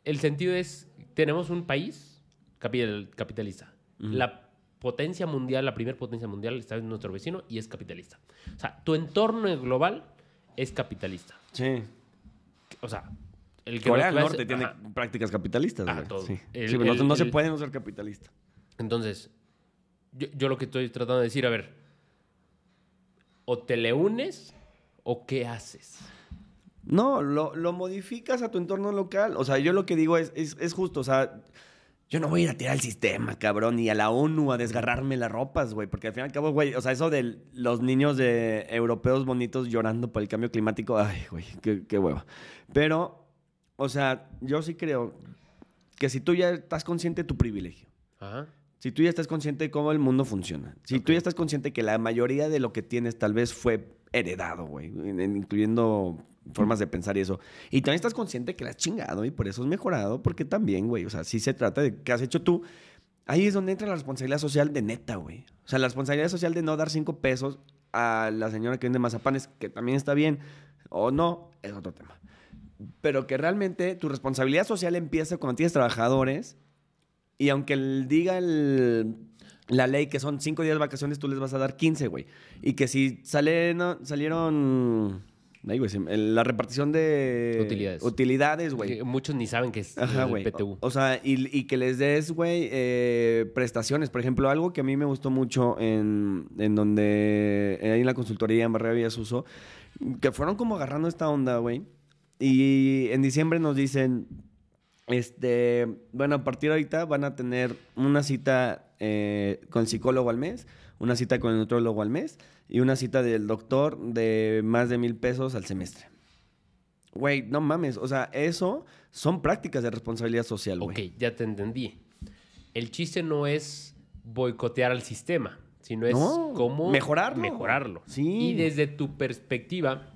el sentido es, tenemos un país capital- capitalista. La potencia mundial, la primera potencia mundial está en nuestro vecino y es capitalista. O sea, tu entorno global es capitalista. Sí. O sea, el que Corea del Norte tiene Ajá. prácticas capitalistas, Ah, güey. todo. Sí. El- Sí, pero no, el- no se el- puede no ser capitalista. Entonces, yo, yo lo que estoy tratando de decir, a ver, o te le unes o qué haces. No, lo, lo modificas a tu entorno local. O sea, yo lo que digo es, es, es justo, o sea, yo no voy a ir a tirar al sistema, cabrón, ni a la ONU a desgarrarme las ropas, güey, porque al fin y al cabo, güey, o sea, eso de los niños de europeos bonitos llorando por el cambio climático, ay, güey, qué, qué hueva. Pero, o sea, yo sí creo que si tú ya estás consciente de tu privilegio, Ajá. si tú ya estás consciente de cómo el mundo funciona, si tú ya estás consciente que la mayoría de lo que tienes tal vez fue heredado, güey, in- in- incluyendo formas de pensar y eso, y también estás consciente que la has chingado y por eso has mejorado, porque también, güey, o sea, sí se trata de qué has hecho tú. Ahí es donde entra la responsabilidad social de neta, güey. O sea, la responsabilidad social de no dar cinco pesos a la señora que vende mazapanes, que también está bien, o no, es otro tema. Pero que realmente tu responsabilidad social empieza cuando tienes trabajadores y aunque el- diga el- la ley que son cinco días de vacaciones, tú les vas a dar 15, güey. Y que si sale, no, salieron... güey, la repartición de... Utilidades. Utilidades, güey. Que Muchos ni saben que es Ajá, el güey. PTU. O, o sea, y, y que les des, güey, eh, prestaciones. Por ejemplo, algo que a mí me gustó mucho en, en donde, ahí en la consultoría en Barrera Villasuso, que fueron como agarrando esta onda, güey. Y en diciembre nos dicen, este, bueno, a partir de ahorita van a tener una cita eh, con psicólogo al mes, una cita con el nutrólogo al mes y una cita del doctor de más de mil pesos al semestre. Güey, no mames. O sea, eso son prácticas de responsabilidad social, güey. Ok, ya te entendí. El chiste no es boicotear al sistema, sino es No, cómo mejorarlo. mejorarlo. Sí. Y desde tu perspectiva,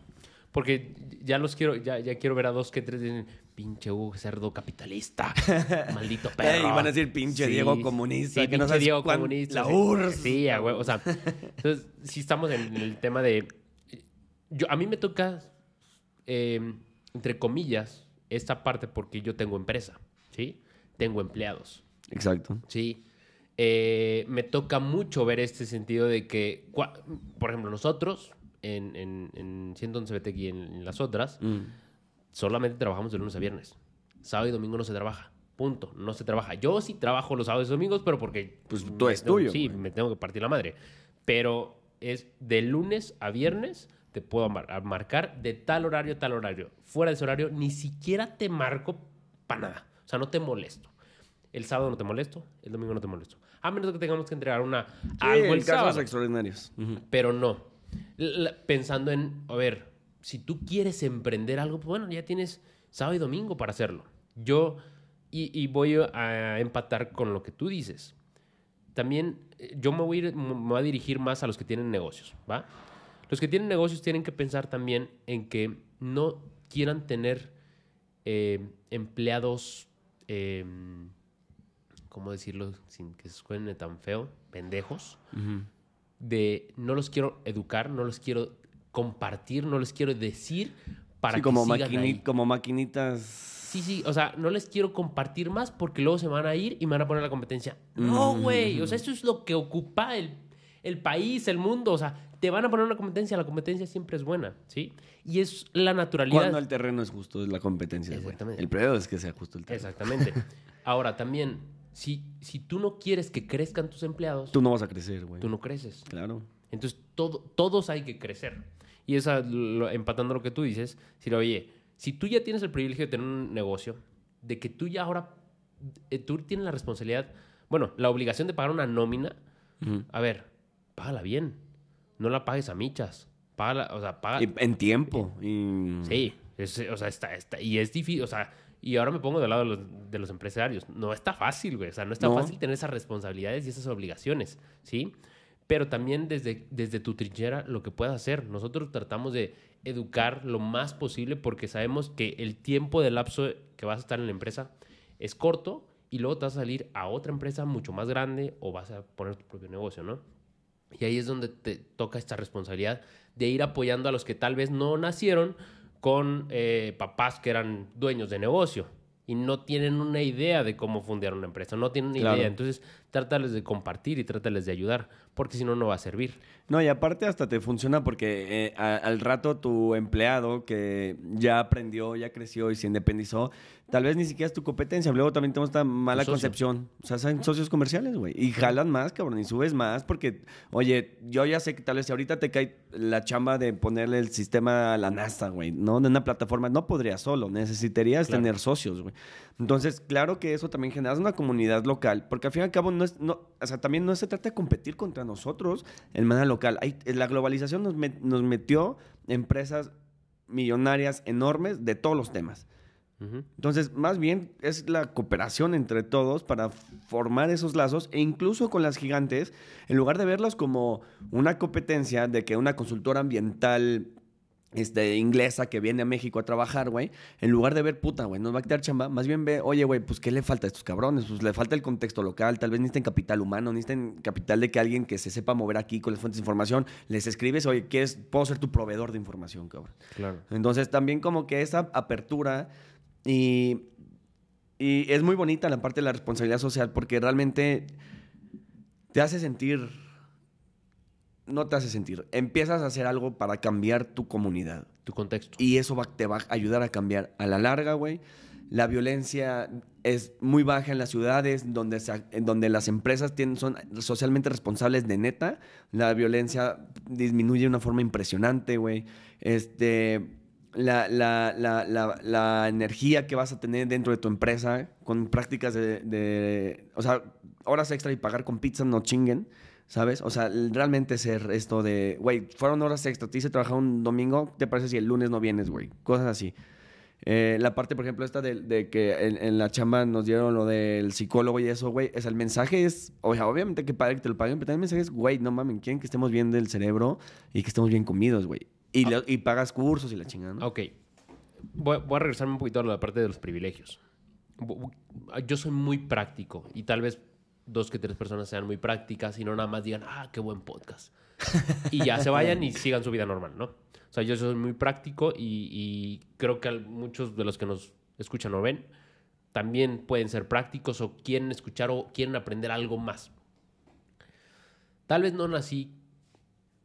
porque ya los quiero, ya, ya quiero ver a dos que tres dicen, pinche Hugo cerdo capitalista, (laughs) maldito perro. Ey, van a decir, pinche Diego comunista, sí, que no pinche sabes Diego cuán- comunista. la. URSS. Sí, a huevo, o sea, entonces sí estamos en el tema de, yo, a mí me toca, eh, entre comillas, esta parte porque yo tengo empresa, ¿sí? Tengo empleados. Exacto. Sí. Eh, me toca mucho ver este sentido de que, por ejemplo, nosotros en, en, en 111 BTX y en, en las otras, Mm. solamente trabajamos de lunes a viernes. Sábado y domingo no se trabaja. Punto. No se trabaja. Yo sí trabajo los sábados y domingos, pero porque... Pues me es tengo- tuyo, Sí, güey. me tengo que partir la madre. Pero es de lunes a viernes te puedo mar- marcar de tal horario a tal horario. Fuera de ese horario, ni siquiera te marco para nada. O sea, no te molesto. El sábado no te molesto, el domingo no te molesto. A menos que tengamos que entregar una, Sí, algo el en casos sábado. extraordinarios. Ujú. Pero no. Pensando en, a ver, si tú quieres emprender algo, pues bueno, ya tienes sábado y domingo para hacerlo. Yo, y, voy a empatar con lo que tú dices. También eh, yo me voy, a ir- me voy a dirigir más a los que tienen negocios, ¿va? Los que tienen negocios tienen que pensar también en que no quieran tener eh, empleados, eh, ¿cómo decirlo sin que se suene tan feo? Pendejos. De no los quiero educar, no los quiero compartir, no les quiero decir para Sí, que como, sigan maquini- ahí. como maquinitas. Sí, sí, o sea, no les quiero compartir más porque luego se van a ir y me van a poner la competencia. No, güey, o sea, eso es lo que ocupa el, el país, el mundo, o sea, te van a poner una competencia, la competencia siempre es buena, ¿sí? Y es la naturalidad. Cuando el terreno es justo, es la competencia. Exactamente. El peor es que sea justo el terreno. Exactamente. (laughs) Ahora, también, si, si tú no quieres que crezcan tus empleados, Tú no vas a crecer, güey. tú no creces. Claro. Entonces, todo, todos hay que crecer. Y esa, lo- empatando lo que tú dices, si oye, si tú ya tienes el privilegio de tener un negocio, de que tú ya ahora, eh, tú tienes la responsabilidad, bueno, la obligación de pagar una nómina, a ver, págala bien. No la pagues a michas. Págala, o sea, paga... En tiempo. y- Sí, es- o sea, está, está- y es difícil, o sea, y ahora me pongo del lado de los, de los empresarios. No está fácil, güey, o sea, no está No. fácil tener esas responsabilidades y esas obligaciones, ¿sí? Pero también desde, desde tu trinchera lo que puedas hacer. Nosotros tratamos de educar lo más posible porque sabemos que el tiempo de lapso que vas a estar en la empresa es corto y luego te vas a salir a otra empresa mucho más grande o vas a poner tu propio negocio, ¿no? Y ahí es donde te toca esta responsabilidad de ir apoyando a los que tal vez no nacieron con eh, papás que eran dueños de negocio y no tienen una idea de cómo fundar una empresa, no tienen Claro. idea. Entonces, trátales de compartir y trátales de ayudar, porque si no, no va a servir. No, y aparte hasta te funciona porque eh, a- al rato tu empleado que ya aprendió, ya creció y se independizó, tal vez ni siquiera es tu competencia. Luego también tenemos esta mala concepción. O sea, son socios comerciales, güey. Y jalan más, cabrón, y subes más porque, oye, yo ya sé que tal vez si ahorita te cae la chamba de ponerle el sistema a la NASA, güey, ¿no? De una plataforma, no podrías solo. Necesitarías Claro. tener socios, güey. Entonces, claro que eso también genera una comunidad local, porque al fin y al cabo no es, no, o sea, también no se trata de competir contra nosotros en manera local. Hay- la globalización nos, met- nos metió empresas millonarias enormes de todos los temas. Entonces, más bien es la cooperación entre todos para formar esos lazos e incluso con las gigantes, en lugar de verlos como una competencia de que una consultora ambiental este, inglesa que viene a México a trabajar, güey, en lugar de ver, puta, güey, nos va a quitar chamba, más bien ve, oye, güey, pues, ¿qué le falta a estos cabrones? Pues le falta el contexto local, tal vez necesiten capital humano, necesiten capital de que alguien que se sepa mover aquí con las fuentes de información, les escribes, oye, ¿quieres, puedo ser tu proveedor de información, cabrón? Claro. Entonces también como que esa apertura y, y es muy bonita la parte de la responsabilidad social porque realmente te hace sentir, no te hace sentir, empiezas a hacer algo para cambiar tu comunidad Tu contexto. y eso va- te va a ayudar a cambiar a la larga, güey. La violencia es muy baja en las ciudades donde, se- en donde las empresas tienen, son socialmente responsables de neta. La violencia disminuye de una forma impresionante, güey. Este, la, la- la- la- la energía que vas a tener dentro de tu empresa con prácticas de, de- o sea, horas extra y pagar con pizza, no chinguen. ¿Sabes? O sea, realmente ser esto de, güey, fueron horas extra, te hice trabajar un domingo, ¿te parece si el lunes no vienes, güey? Cosas así. Eh, la parte, por ejemplo, esta de, de que en, en la chamba nos dieron lo del psicólogo y eso, güey. O sea, el mensaje es, o sea, obviamente que padre que te lo paguen, pero también el mensaje es, güey, no mames, quieren que estemos bien del cerebro y que estemos bien comidos, güey. Y, le- y pagas cursos y la chingada, ¿no? Ok. Voy, voy a regresarme un poquito a la parte de los privilegios. Yo soy muy práctico y tal vez dos que tres personas sean muy prácticas y no nada más digan, ah, qué buen podcast. (laughs) y ya se vayan y sigan su vida normal, ¿no? O sea, yo soy muy práctico y, creo que muchos de los que nos escuchan o ven también pueden ser prácticos o quieren escuchar o quieren aprender algo más. Tal vez no nací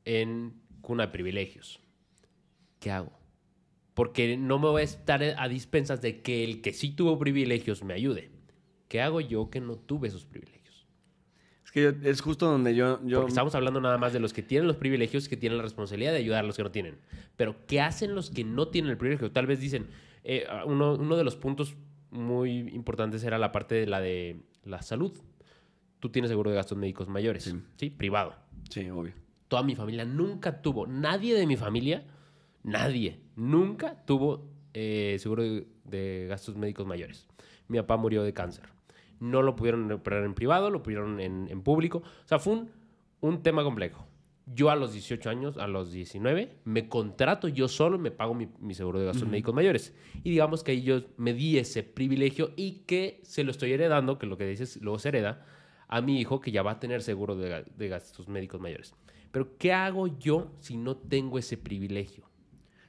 en cuna de privilegios. ¿Qué hago? Porque no me voy a estar a dispensas de que el que sí tuvo privilegios me ayude. ¿Qué hago yo que no tuve esos privilegios? Es Es que yo- es justo donde yo... yo Porque estamos hablando nada más de los que tienen los privilegios que tienen la responsabilidad de ayudar a los que no tienen. Pero, ¿qué hacen los que no tienen el privilegio? Tal vez dicen, eh, uno, uno de los puntos muy importantes era la parte de la de la salud. Tú tienes seguro de gastos médicos mayores, Sí. ¿sí? Privado. Sí, obvio. Toda mi familia nunca tuvo, nadie de mi familia, nadie, nunca tuvo eh, seguro de, de gastos médicos mayores. Mi papá murió de cáncer. No lo pudieron operar en privado, lo pudieron en, en público. O sea, fue un, un tema complejo. Yo a los 18 años, a los 19, me contrato yo solo y me pago mi, mi seguro de gastos médicos mayores. Y digamos que ahí yo me di ese privilegio y que se lo estoy heredando, que lo que dices luego se hereda, a mi hijo que ya va a tener seguro de, de gastos médicos mayores. Pero ¿qué hago yo si no tengo ese privilegio?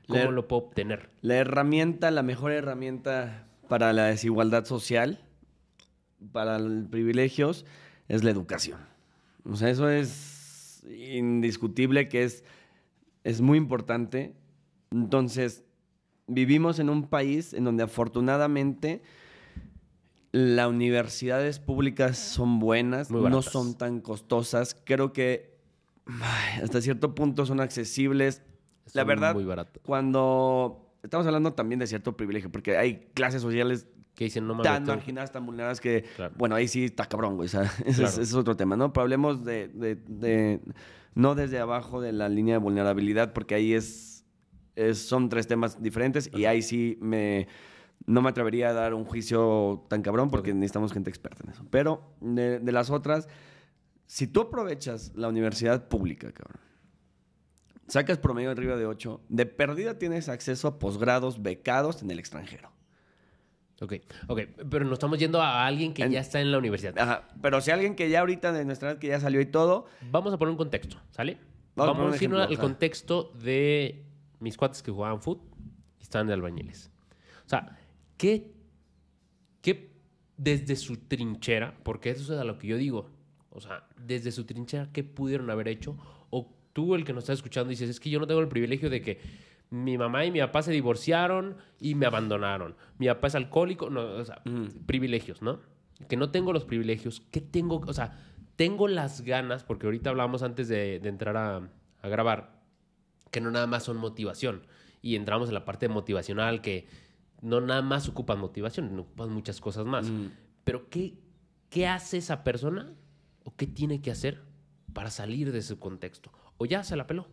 ¿Cómo lo puedo obtener? La herramienta, la mejor herramienta para la desigualdad social, para privilegios, es la educación. O sea, eso es indiscutible que es, es muy importante. Entonces, vivimos en un país en donde afortunadamente las universidades públicas son buenas, no son tan costosas. Creo que hasta cierto punto son accesibles. La verdad, Muy barato. cuando estamos hablando también de cierto privilegio, porque hay clases sociales Que dicen, no mames, tan marginadas, tan vulneradas que, Claro. bueno, ahí sí está cabrón, güey. O sea, (laughs) ese, es, Claro. ese es otro tema, ¿no? Pero hablemos de, de- de- no desde abajo de la línea de vulnerabilidad, porque ahí es, es- son tres temas diferentes y ahí sí me, no me atrevería a dar un juicio tan cabrón porque necesitamos gente experta en eso. Pero de, de las otras, si tú aprovechas la universidad pública, cabrón, sacas promedio arriba de 8, de perdida tienes acceso a posgrados becados en el extranjero. Ok, ok. Pero nos estamos yendo a alguien que En- ya está en la universidad. Ajá, pero si alguien que ya ahorita de nuestra edad que ya salió y todo, Vamos a poner un contexto, ¿sale? Vamos a Vamos, poner un a irnos ejemplo, al contexto de mis cuates que jugaban fútbol y estaban de albañiles. O sea, ¿qué, qué desde su trinchera, porque eso es a lo que yo digo, o sea, desde su trinchera, ¿qué pudieron haber hecho? O tú, el que nos está escuchando, dices, es que yo no tengo el privilegio de que mi mamá y mi papá se divorciaron y me abandonaron. Mi papá es alcohólico, no, o sea, privilegios, ¿no? Que no tengo los privilegios. ¿Qué tengo? O sea, tengo las ganas, porque ahorita hablamos antes de, de entrar a, a grabar, que no nada más son motivación. Y entramos en la parte motivacional, que no nada más ocupan motivación, ocupan muchas cosas más. Pero ¿qué, ¿qué hace esa persona o qué tiene que hacer para salir de su contexto? O ya se la peló.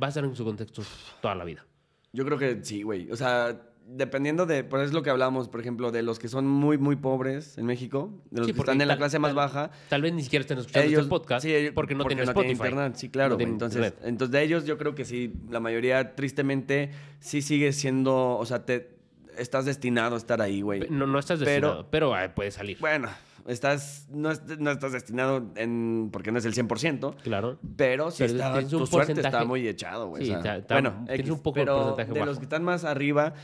Va a estar en su contexto toda la vida. Yo creo que sí, güey. O sea, dependiendo de, por eso es lo que hablamos, por ejemplo, de los que son muy, muy pobres en México, de los Sí, que porque están en la tal- clase más baja. Tal vez ni siquiera estén escuchando ellos, este podcast sí, ellos- porque no tienen no Spotify. internet, sí, claro. No tienen entonces, internet. entonces, de ellos yo creo que sí, la mayoría, tristemente, sí sigue siendo, o sea, te estás destinado a estar ahí, güey. No, no estás Pero- destinado, pero, ay, puede salir. Bueno, estás, no, est- no estás destinado en, porque no es el 100%, claro. pero sí Pero está, tienes un suerte está porcentaje- muy echado, güey. Sí, o sea, está- está- bueno, tienes X, un poco de porcentaje de bajo. los que están más arriba,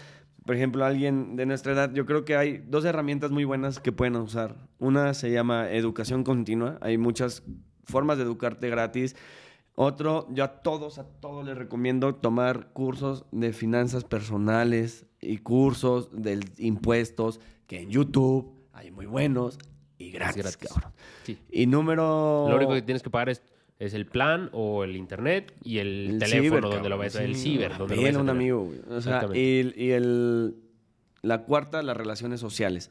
por ejemplo, alguien de nuestra edad, yo creo que hay dos herramientas muy buenas que pueden usar. Una se llama educación continua. Hay muchas formas de educarte gratis. Otro, yo a todos, a todos les recomiendo tomar cursos de finanzas personales y cursos de impuestos, que en YouTube hay muy buenos y gratis, gratis. cabrón. Sí. Y número... Lo único que tienes que pagar es, es el plan o el internet y el, El teléfono ciber, donde cabrón, lo ves, el ciber donde lo ves. un amigo, güey. O sea, Exactamente. y, y el, la cuarta, las relaciones sociales.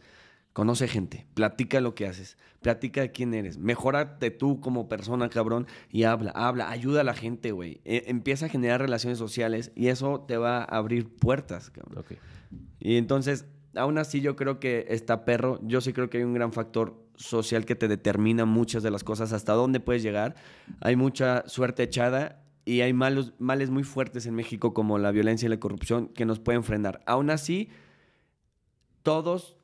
Conoce gente, platica lo que haces, platica de quién eres, mejórate tú como persona, cabrón, y habla, habla, ayuda a la gente, güey. E- empieza a generar relaciones sociales y eso te va a abrir puertas, cabrón. Y entonces, aún así yo creo que está perro, yo sí creo que hay un gran factor social que te determina muchas de las cosas, hasta dónde puedes llegar. Hay mucha suerte echada y hay malos, males muy fuertes en México como la violencia y la corrupción que nos pueden frenar. Aún así, todos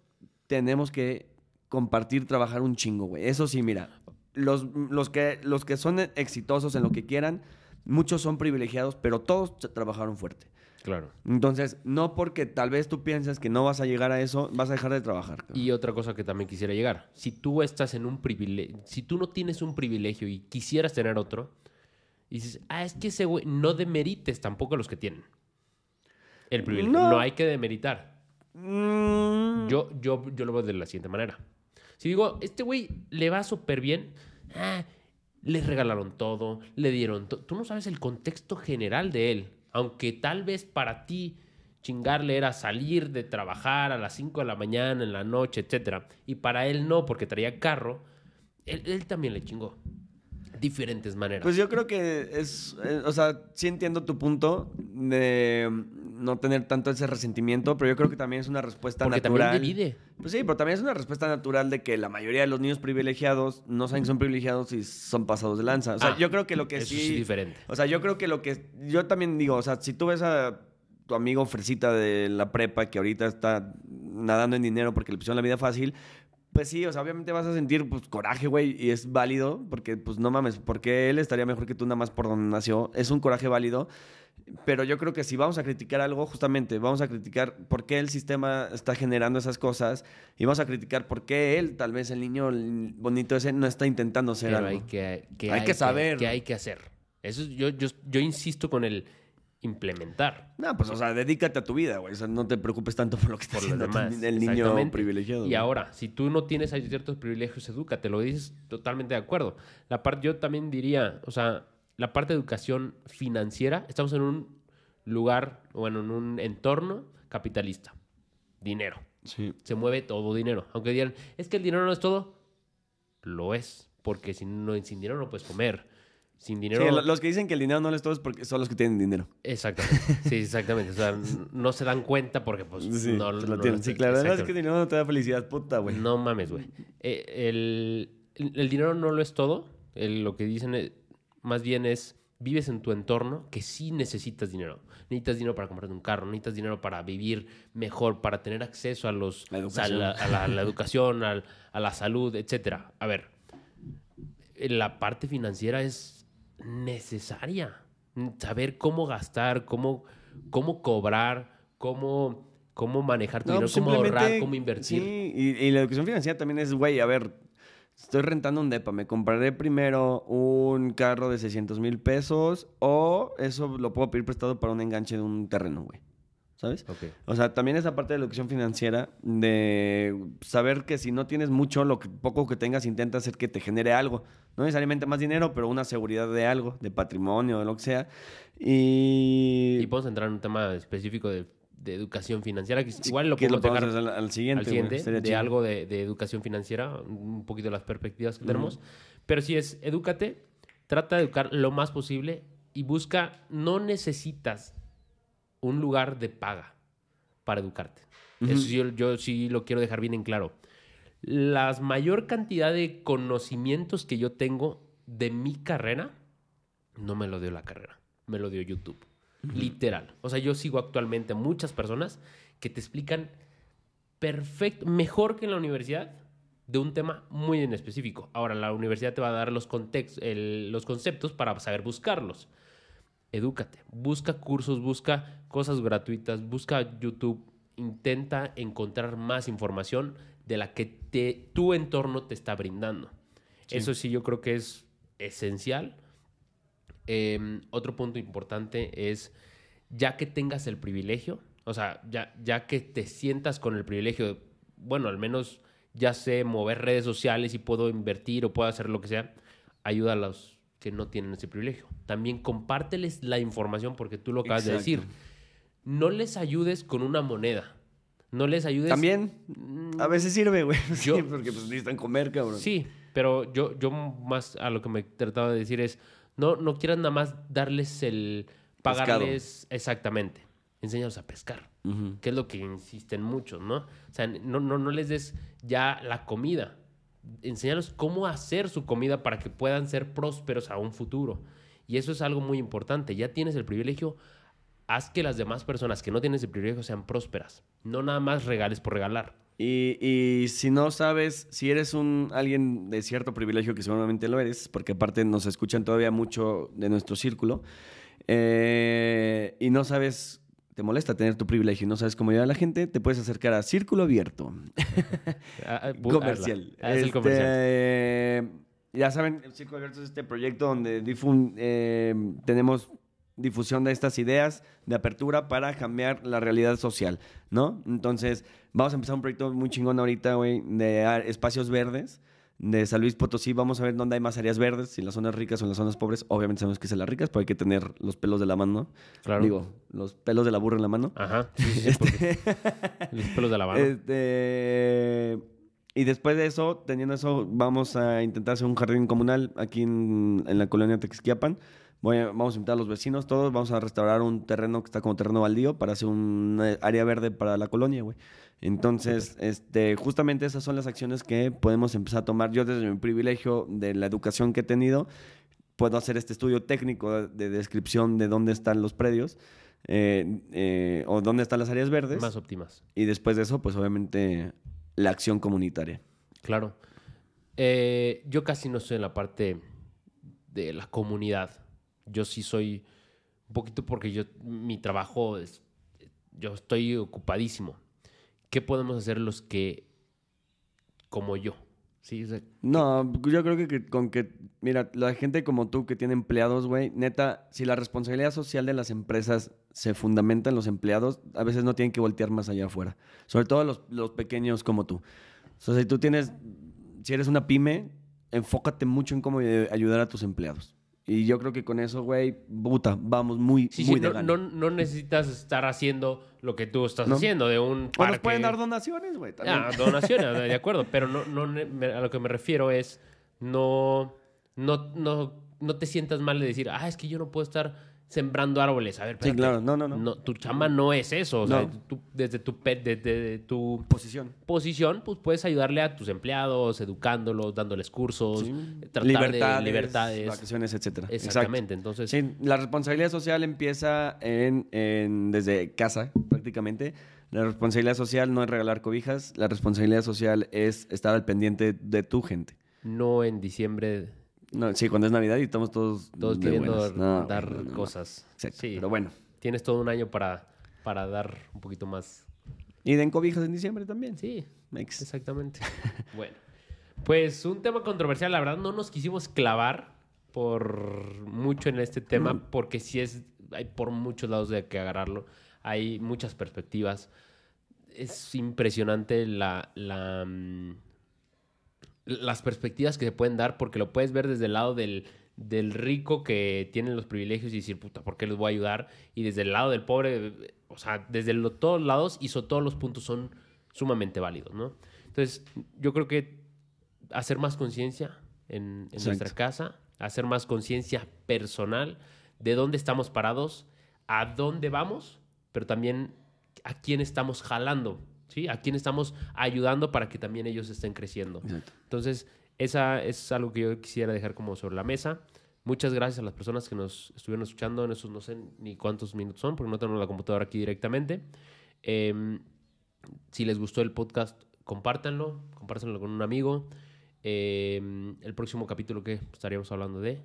tenemos que compartir, trabajar un chingo, güey. Eso sí, mira, los, los, que, los que son exitosos en lo que quieran, muchos son privilegiados, pero todos tra- trabajaron fuerte. Claro. Entonces, no porque tal vez tú pienses que no vas a llegar a eso, vas a dejar de trabajar. Y otra cosa que también quisiera llegar. Si tú estás en un privilegio, si tú no tienes un privilegio y quisieras tener otro, y dices, ah, es que ese güey, no demerites tampoco a los que tienen. El privilegio. No. No, hay que demeritar. Mm, Yo, yo, yo lo veo de la siguiente manera. Si digo, este güey le va súper bien, ah, les regalaron todo, le dieron todo. Tú no sabes el contexto general de él. Aunque tal vez para ti chingarle era salir de trabajar a las 5 de la mañana, en la noche, etc. Y para él no, porque traía carro. Él, él también le chingó. Diferentes maneras. Pues yo creo que es, eh, o sea, sí entiendo tu punto de no tener tanto ese resentimiento, pero yo creo que también es una respuesta porque natural. también divide. Pues sí, pero también es una respuesta natural de que la mayoría de los niños privilegiados no saben que son privilegiados y son pasados de lanza. O sea, Ah, yo creo que lo que Eso sí... sí es diferente. O sea, yo creo que lo que... Yo también digo, o sea, si tú ves a tu amigo fresita de la prepa que ahorita está nadando en dinero porque le pusieron la vida fácil, pues sí, o sea, obviamente vas a sentir pues coraje, güey, y es válido, porque pues no mames, porque él estaría mejor que tú nada más por donde nació. Es un coraje válido, pero yo creo que si vamos a criticar algo, justamente vamos a criticar por qué el sistema está generando esas cosas y vamos a criticar por qué él, tal vez el niño bonito ese, no está intentando ser Pero algo. hay que, que Hay que saber. Que, hay que hacer. Eso es- yo, yo, yo insisto con el implementar. No, pues, o sea, dedícate a tu vida, güey. O sea, no te preocupes tanto por lo que está por haciendo demás. el niño privilegiado. Y ahora, si tú no tienes ciertos privilegios, edúcate, lo dices totalmente de acuerdo. La parte, yo también diría, o sea, la parte de educación financiera, estamos en un lugar, bueno, en un entorno capitalista. Dinero. Sí. Se mueve todo dinero. Aunque digan, es que el dinero no es todo. Lo es. Porque sin, no, sin dinero no puedes comer. Sin dinero. Sí, lo- los que dicen que el dinero no les todo es porque son los que tienen dinero. Exactamente. Sí, exactamente. O sea, no se dan cuenta porque, pues, Sí, no, pues lo no- tienen. Sí, claro. Además es que el dinero no te da felicidad, puta, güey. No mames, güey. Eh, el, el- dinero no lo es todo. El- lo que dicen es- más bien es, vives en tu entorno que sí necesitas dinero. Necesitas dinero para comprarte un carro, necesitas dinero para vivir mejor, para tener acceso a los La educación. la- a la, la educación, a la salud, etcétera. A ver, la parte financiera es necesaria. Saber cómo gastar, cómo, cómo cobrar, cómo, cómo manejar tu No, dinero, pues cómo ahorrar, cómo invertir. Sí, y, y la educación financiera también es, güey, a ver, estoy rentando un depa, me compraré primero un carro de 600 mil pesos o eso lo puedo pedir prestado para un enganche de un terreno, güey. ¿Sabes? Ok. O sea, también esa parte de la educación financiera, de saber que si no tienes mucho, lo que, poco que tengas, intenta hacer que te genere algo. No necesariamente más dinero, pero una seguridad de algo, de patrimonio, de lo que sea. Y... Y podemos entrar en un tema específico de, de educación financiera, que igual lo que podemos podemos dejar hacer al, al siguiente. al siguiente, de chido. algo de, de educación financiera, un poquito de las perspectivas que tenemos. Pero si es, edúcate, trata de educar lo más posible y busca, no necesitas un lugar de paga para educarte. Eso sí, yo, yo sí lo quiero dejar bien en claro. La mayor cantidad de conocimientos que yo tengo de mi carrera, no me lo dio la carrera, me lo dio YouTube. Literal. O sea, yo sigo actualmente muchas personas que te explican perfecto, mejor que en la universidad, de un tema muy en específico. Ahora, la universidad te va a dar los, context- el- los conceptos para saber buscarlos. Edúcate, busca cursos, busca cosas gratuitas, busca YouTube, intenta encontrar más información de la que te, tu entorno te está brindando. Eso sí, yo creo que es esencial. Eh, otro punto importante es, ya que tengas el privilegio, o sea, ya, ya que te sientas con el privilegio, de, bueno, al menos ya sé mover redes sociales y puedo invertir o puedo hacer lo que sea, ayuda a los que no tienen ese privilegio. También compárteles la información porque tú lo acabas de decir. No les ayudes con una moneda. No les ayudes. También, a veces sirve, güey. (laughs) Sí, porque pues necesitan comer, cabrón. Sí, pero yo, yo más a lo que me trataba de decir es, no, no quieran nada más darles el... Pagarles exactamente. Enséñalos a pescar, que es lo que insisten muchos, ¿no? O sea, no, no, no les des ya la comida. Enséñalos cómo hacer su comida para que puedan ser prósperos a un futuro. Y eso es algo muy importante. Ya tienes el privilegio, haz que las demás personas que no tienen ese privilegio sean prósperas. No nada más regales por regalar. Y, y si no sabes, si eres un alguien de cierto privilegio, que seguramente lo eres, porque aparte nos escuchan todavía mucho de nuestro círculo, eh, y no sabes, te molesta tener tu privilegio y no sabes cómo ayudar a la gente, te puedes acercar a Círculo Abierto. (laughs) Ah, ah, comercial. hazla. Haz el Este, comercial. Ya saben, el Círculo Abierto es este proyecto donde difun- eh, tenemos difusión de estas ideas de apertura para cambiar la realidad social, ¿no? Entonces, vamos a empezar un proyecto muy chingón ahorita, güey, de ah, espacios verdes, de San Luis Potosí. Vamos a ver dónde hay más áreas verdes, si en las zonas ricas o en las zonas pobres. Obviamente sabemos que es en las ricas, pero hay que tener los pelos de la mano. Claro. Digo, los pelos de la burra en la mano. Ajá. Sí, sí, (laughs) los pelos de la mano. Este, y después de eso, teniendo eso, vamos a intentar hacer un jardín comunal aquí en, en la colonia Texquiapan. Voy a- vamos a invitar a los vecinos todos, vamos a restaurar un terreno que está como terreno baldío para hacer un área verde para la colonia, güey. Entonces, este, justamente esas son las acciones que podemos empezar a tomar. Yo desde mi privilegio de la educación que he tenido, puedo hacer este estudio técnico de, de descripción de dónde están los predios eh, eh, o dónde están las áreas verdes. Más óptimas. Y después de eso, pues obviamente la acción comunitaria. Claro. Eh, yo casi no estoy en la parte de la comunidad. Yo sí soy un poquito porque yo mi trabajo es yo estoy ocupadísimo. ¿Qué podemos hacer los que como yo? Sí, o sea, No, yo creo que, con que, mira, la gente como tú que tiene empleados, güey, neta, si la responsabilidad social de las empresas se fundamenta en los empleados, a veces no tienen que voltear más allá afuera. Sobre todo los, los pequeños como tú. O sea, si tú tienes, si eres una pyme, enfócate mucho en cómo eh, ayudar a tus empleados. Y yo creo que con eso, güey, puta, vamos muy, sí, muy sí, de no, gana. no, no necesitas estar haciendo lo que tú estás No. haciendo de un nos parque. pueden dar donaciones, güey. también. Ah, donaciones, de acuerdo, pero no, no, me- a lo que me refiero es no, no, no, no te sientas mal de decir, ah, es que yo no puedo estar sembrando árboles. A ver, Sí, espérate. claro, no, no, no. tu chamba no es eso. O sea, No. tú, desde tu, desde tu Posición. posición, pues puedes ayudarle a tus empleados, educándolos, dándoles cursos, Sí. tratar libertades, de libertades. vacaciones, etcétera. Exacto. Exactamente. Entonces, Sí, la responsabilidad social empieza en, en- desde casa, prácticamente. La responsabilidad social no es regalar cobijas, la responsabilidad social es estar al pendiente de tu gente. no en diciembre No, sí, cuando es Navidad y estamos todos, todos queriendo. No, dar güey, no, no. cosas. Exacto, Sí, Pero bueno. tienes todo un año para, para dar un poquito más. Y den cobijas en diciembre también. Sí. Exactamente. (laughs) bueno, pues un tema controversial, la verdad no nos quisimos clavar por mucho en este tema, No. porque sí es, hay por muchos lados de que agarrarlo, hay muchas perspectivas. Es impresionante la, la, mm, las perspectivas que se pueden dar, porque lo puedes ver desde el lado del, del rico que tiene los privilegios y decir, puta, ¿por qué les voy a ayudar? Y desde el lado del pobre, o sea, desde lo- todos lados, hizo todos los puntos son sumamente válidos, ¿no? Entonces, yo creo que hacer más conciencia en, en nuestra casa, hacer más conciencia personal de dónde estamos parados, a dónde vamos, pero también a quién estamos jalando, ¿sí? A quién estamos ayudando para que también ellos estén creciendo. Exacto. Entonces, esa es algo que yo quisiera dejar como sobre la mesa. Muchas gracias a las personas que nos estuvieron escuchando en esos no sé ni cuántos minutos son, porque no tenemos la computadora aquí directamente. Em, si les gustó el podcast, compártanlo, compártanlo con un amigo. Em, el próximo capítulo que estaríamos hablando de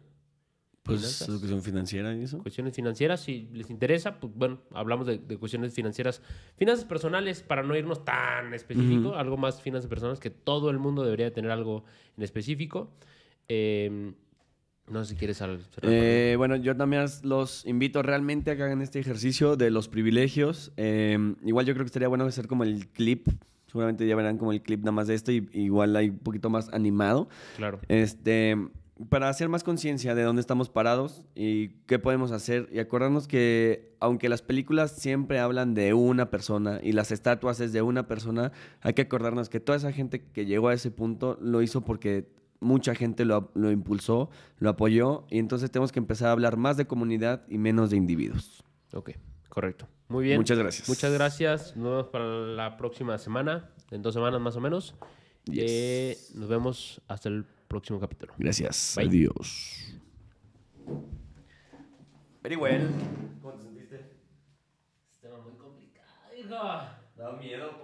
Pues finanzas. educación financiera y eso. cuestiones financieras, si les interesa, pues bueno, hablamos de, de cuestiones financieras, finanzas personales para no irnos tan específico, algo más finanzas personales que todo el mundo debería tener algo en específico. Eh, no sé si quieres al- Eh, bueno, yo también los invito realmente a que hagan este ejercicio de los privilegios. Eh, igual yo creo que estaría bueno hacer como el clip. Seguramente ya verán como el clip nada más de esto y igual hay un poquito más animado. Claro. Este, para hacer más conciencia de dónde estamos parados y qué podemos hacer y acordarnos que aunque las películas siempre hablan de una persona y las estatuas es de una persona, hay que acordarnos que toda esa gente que llegó a ese punto lo hizo porque mucha gente lo, lo impulsó, lo apoyó y entonces tenemos que empezar a hablar más de comunidad y menos de individuos. Ok, correcto. Muy bien. Muchas gracias. Muchas gracias. Nos vemos para la próxima semana, en dos semanas más o menos. Yes. Eh, nos vemos hasta el próximo capítulo. Gracias. Bye. Adiós. Very well. ¿Cómo te sentiste? Tema muy complicado, hijo. Da miedo.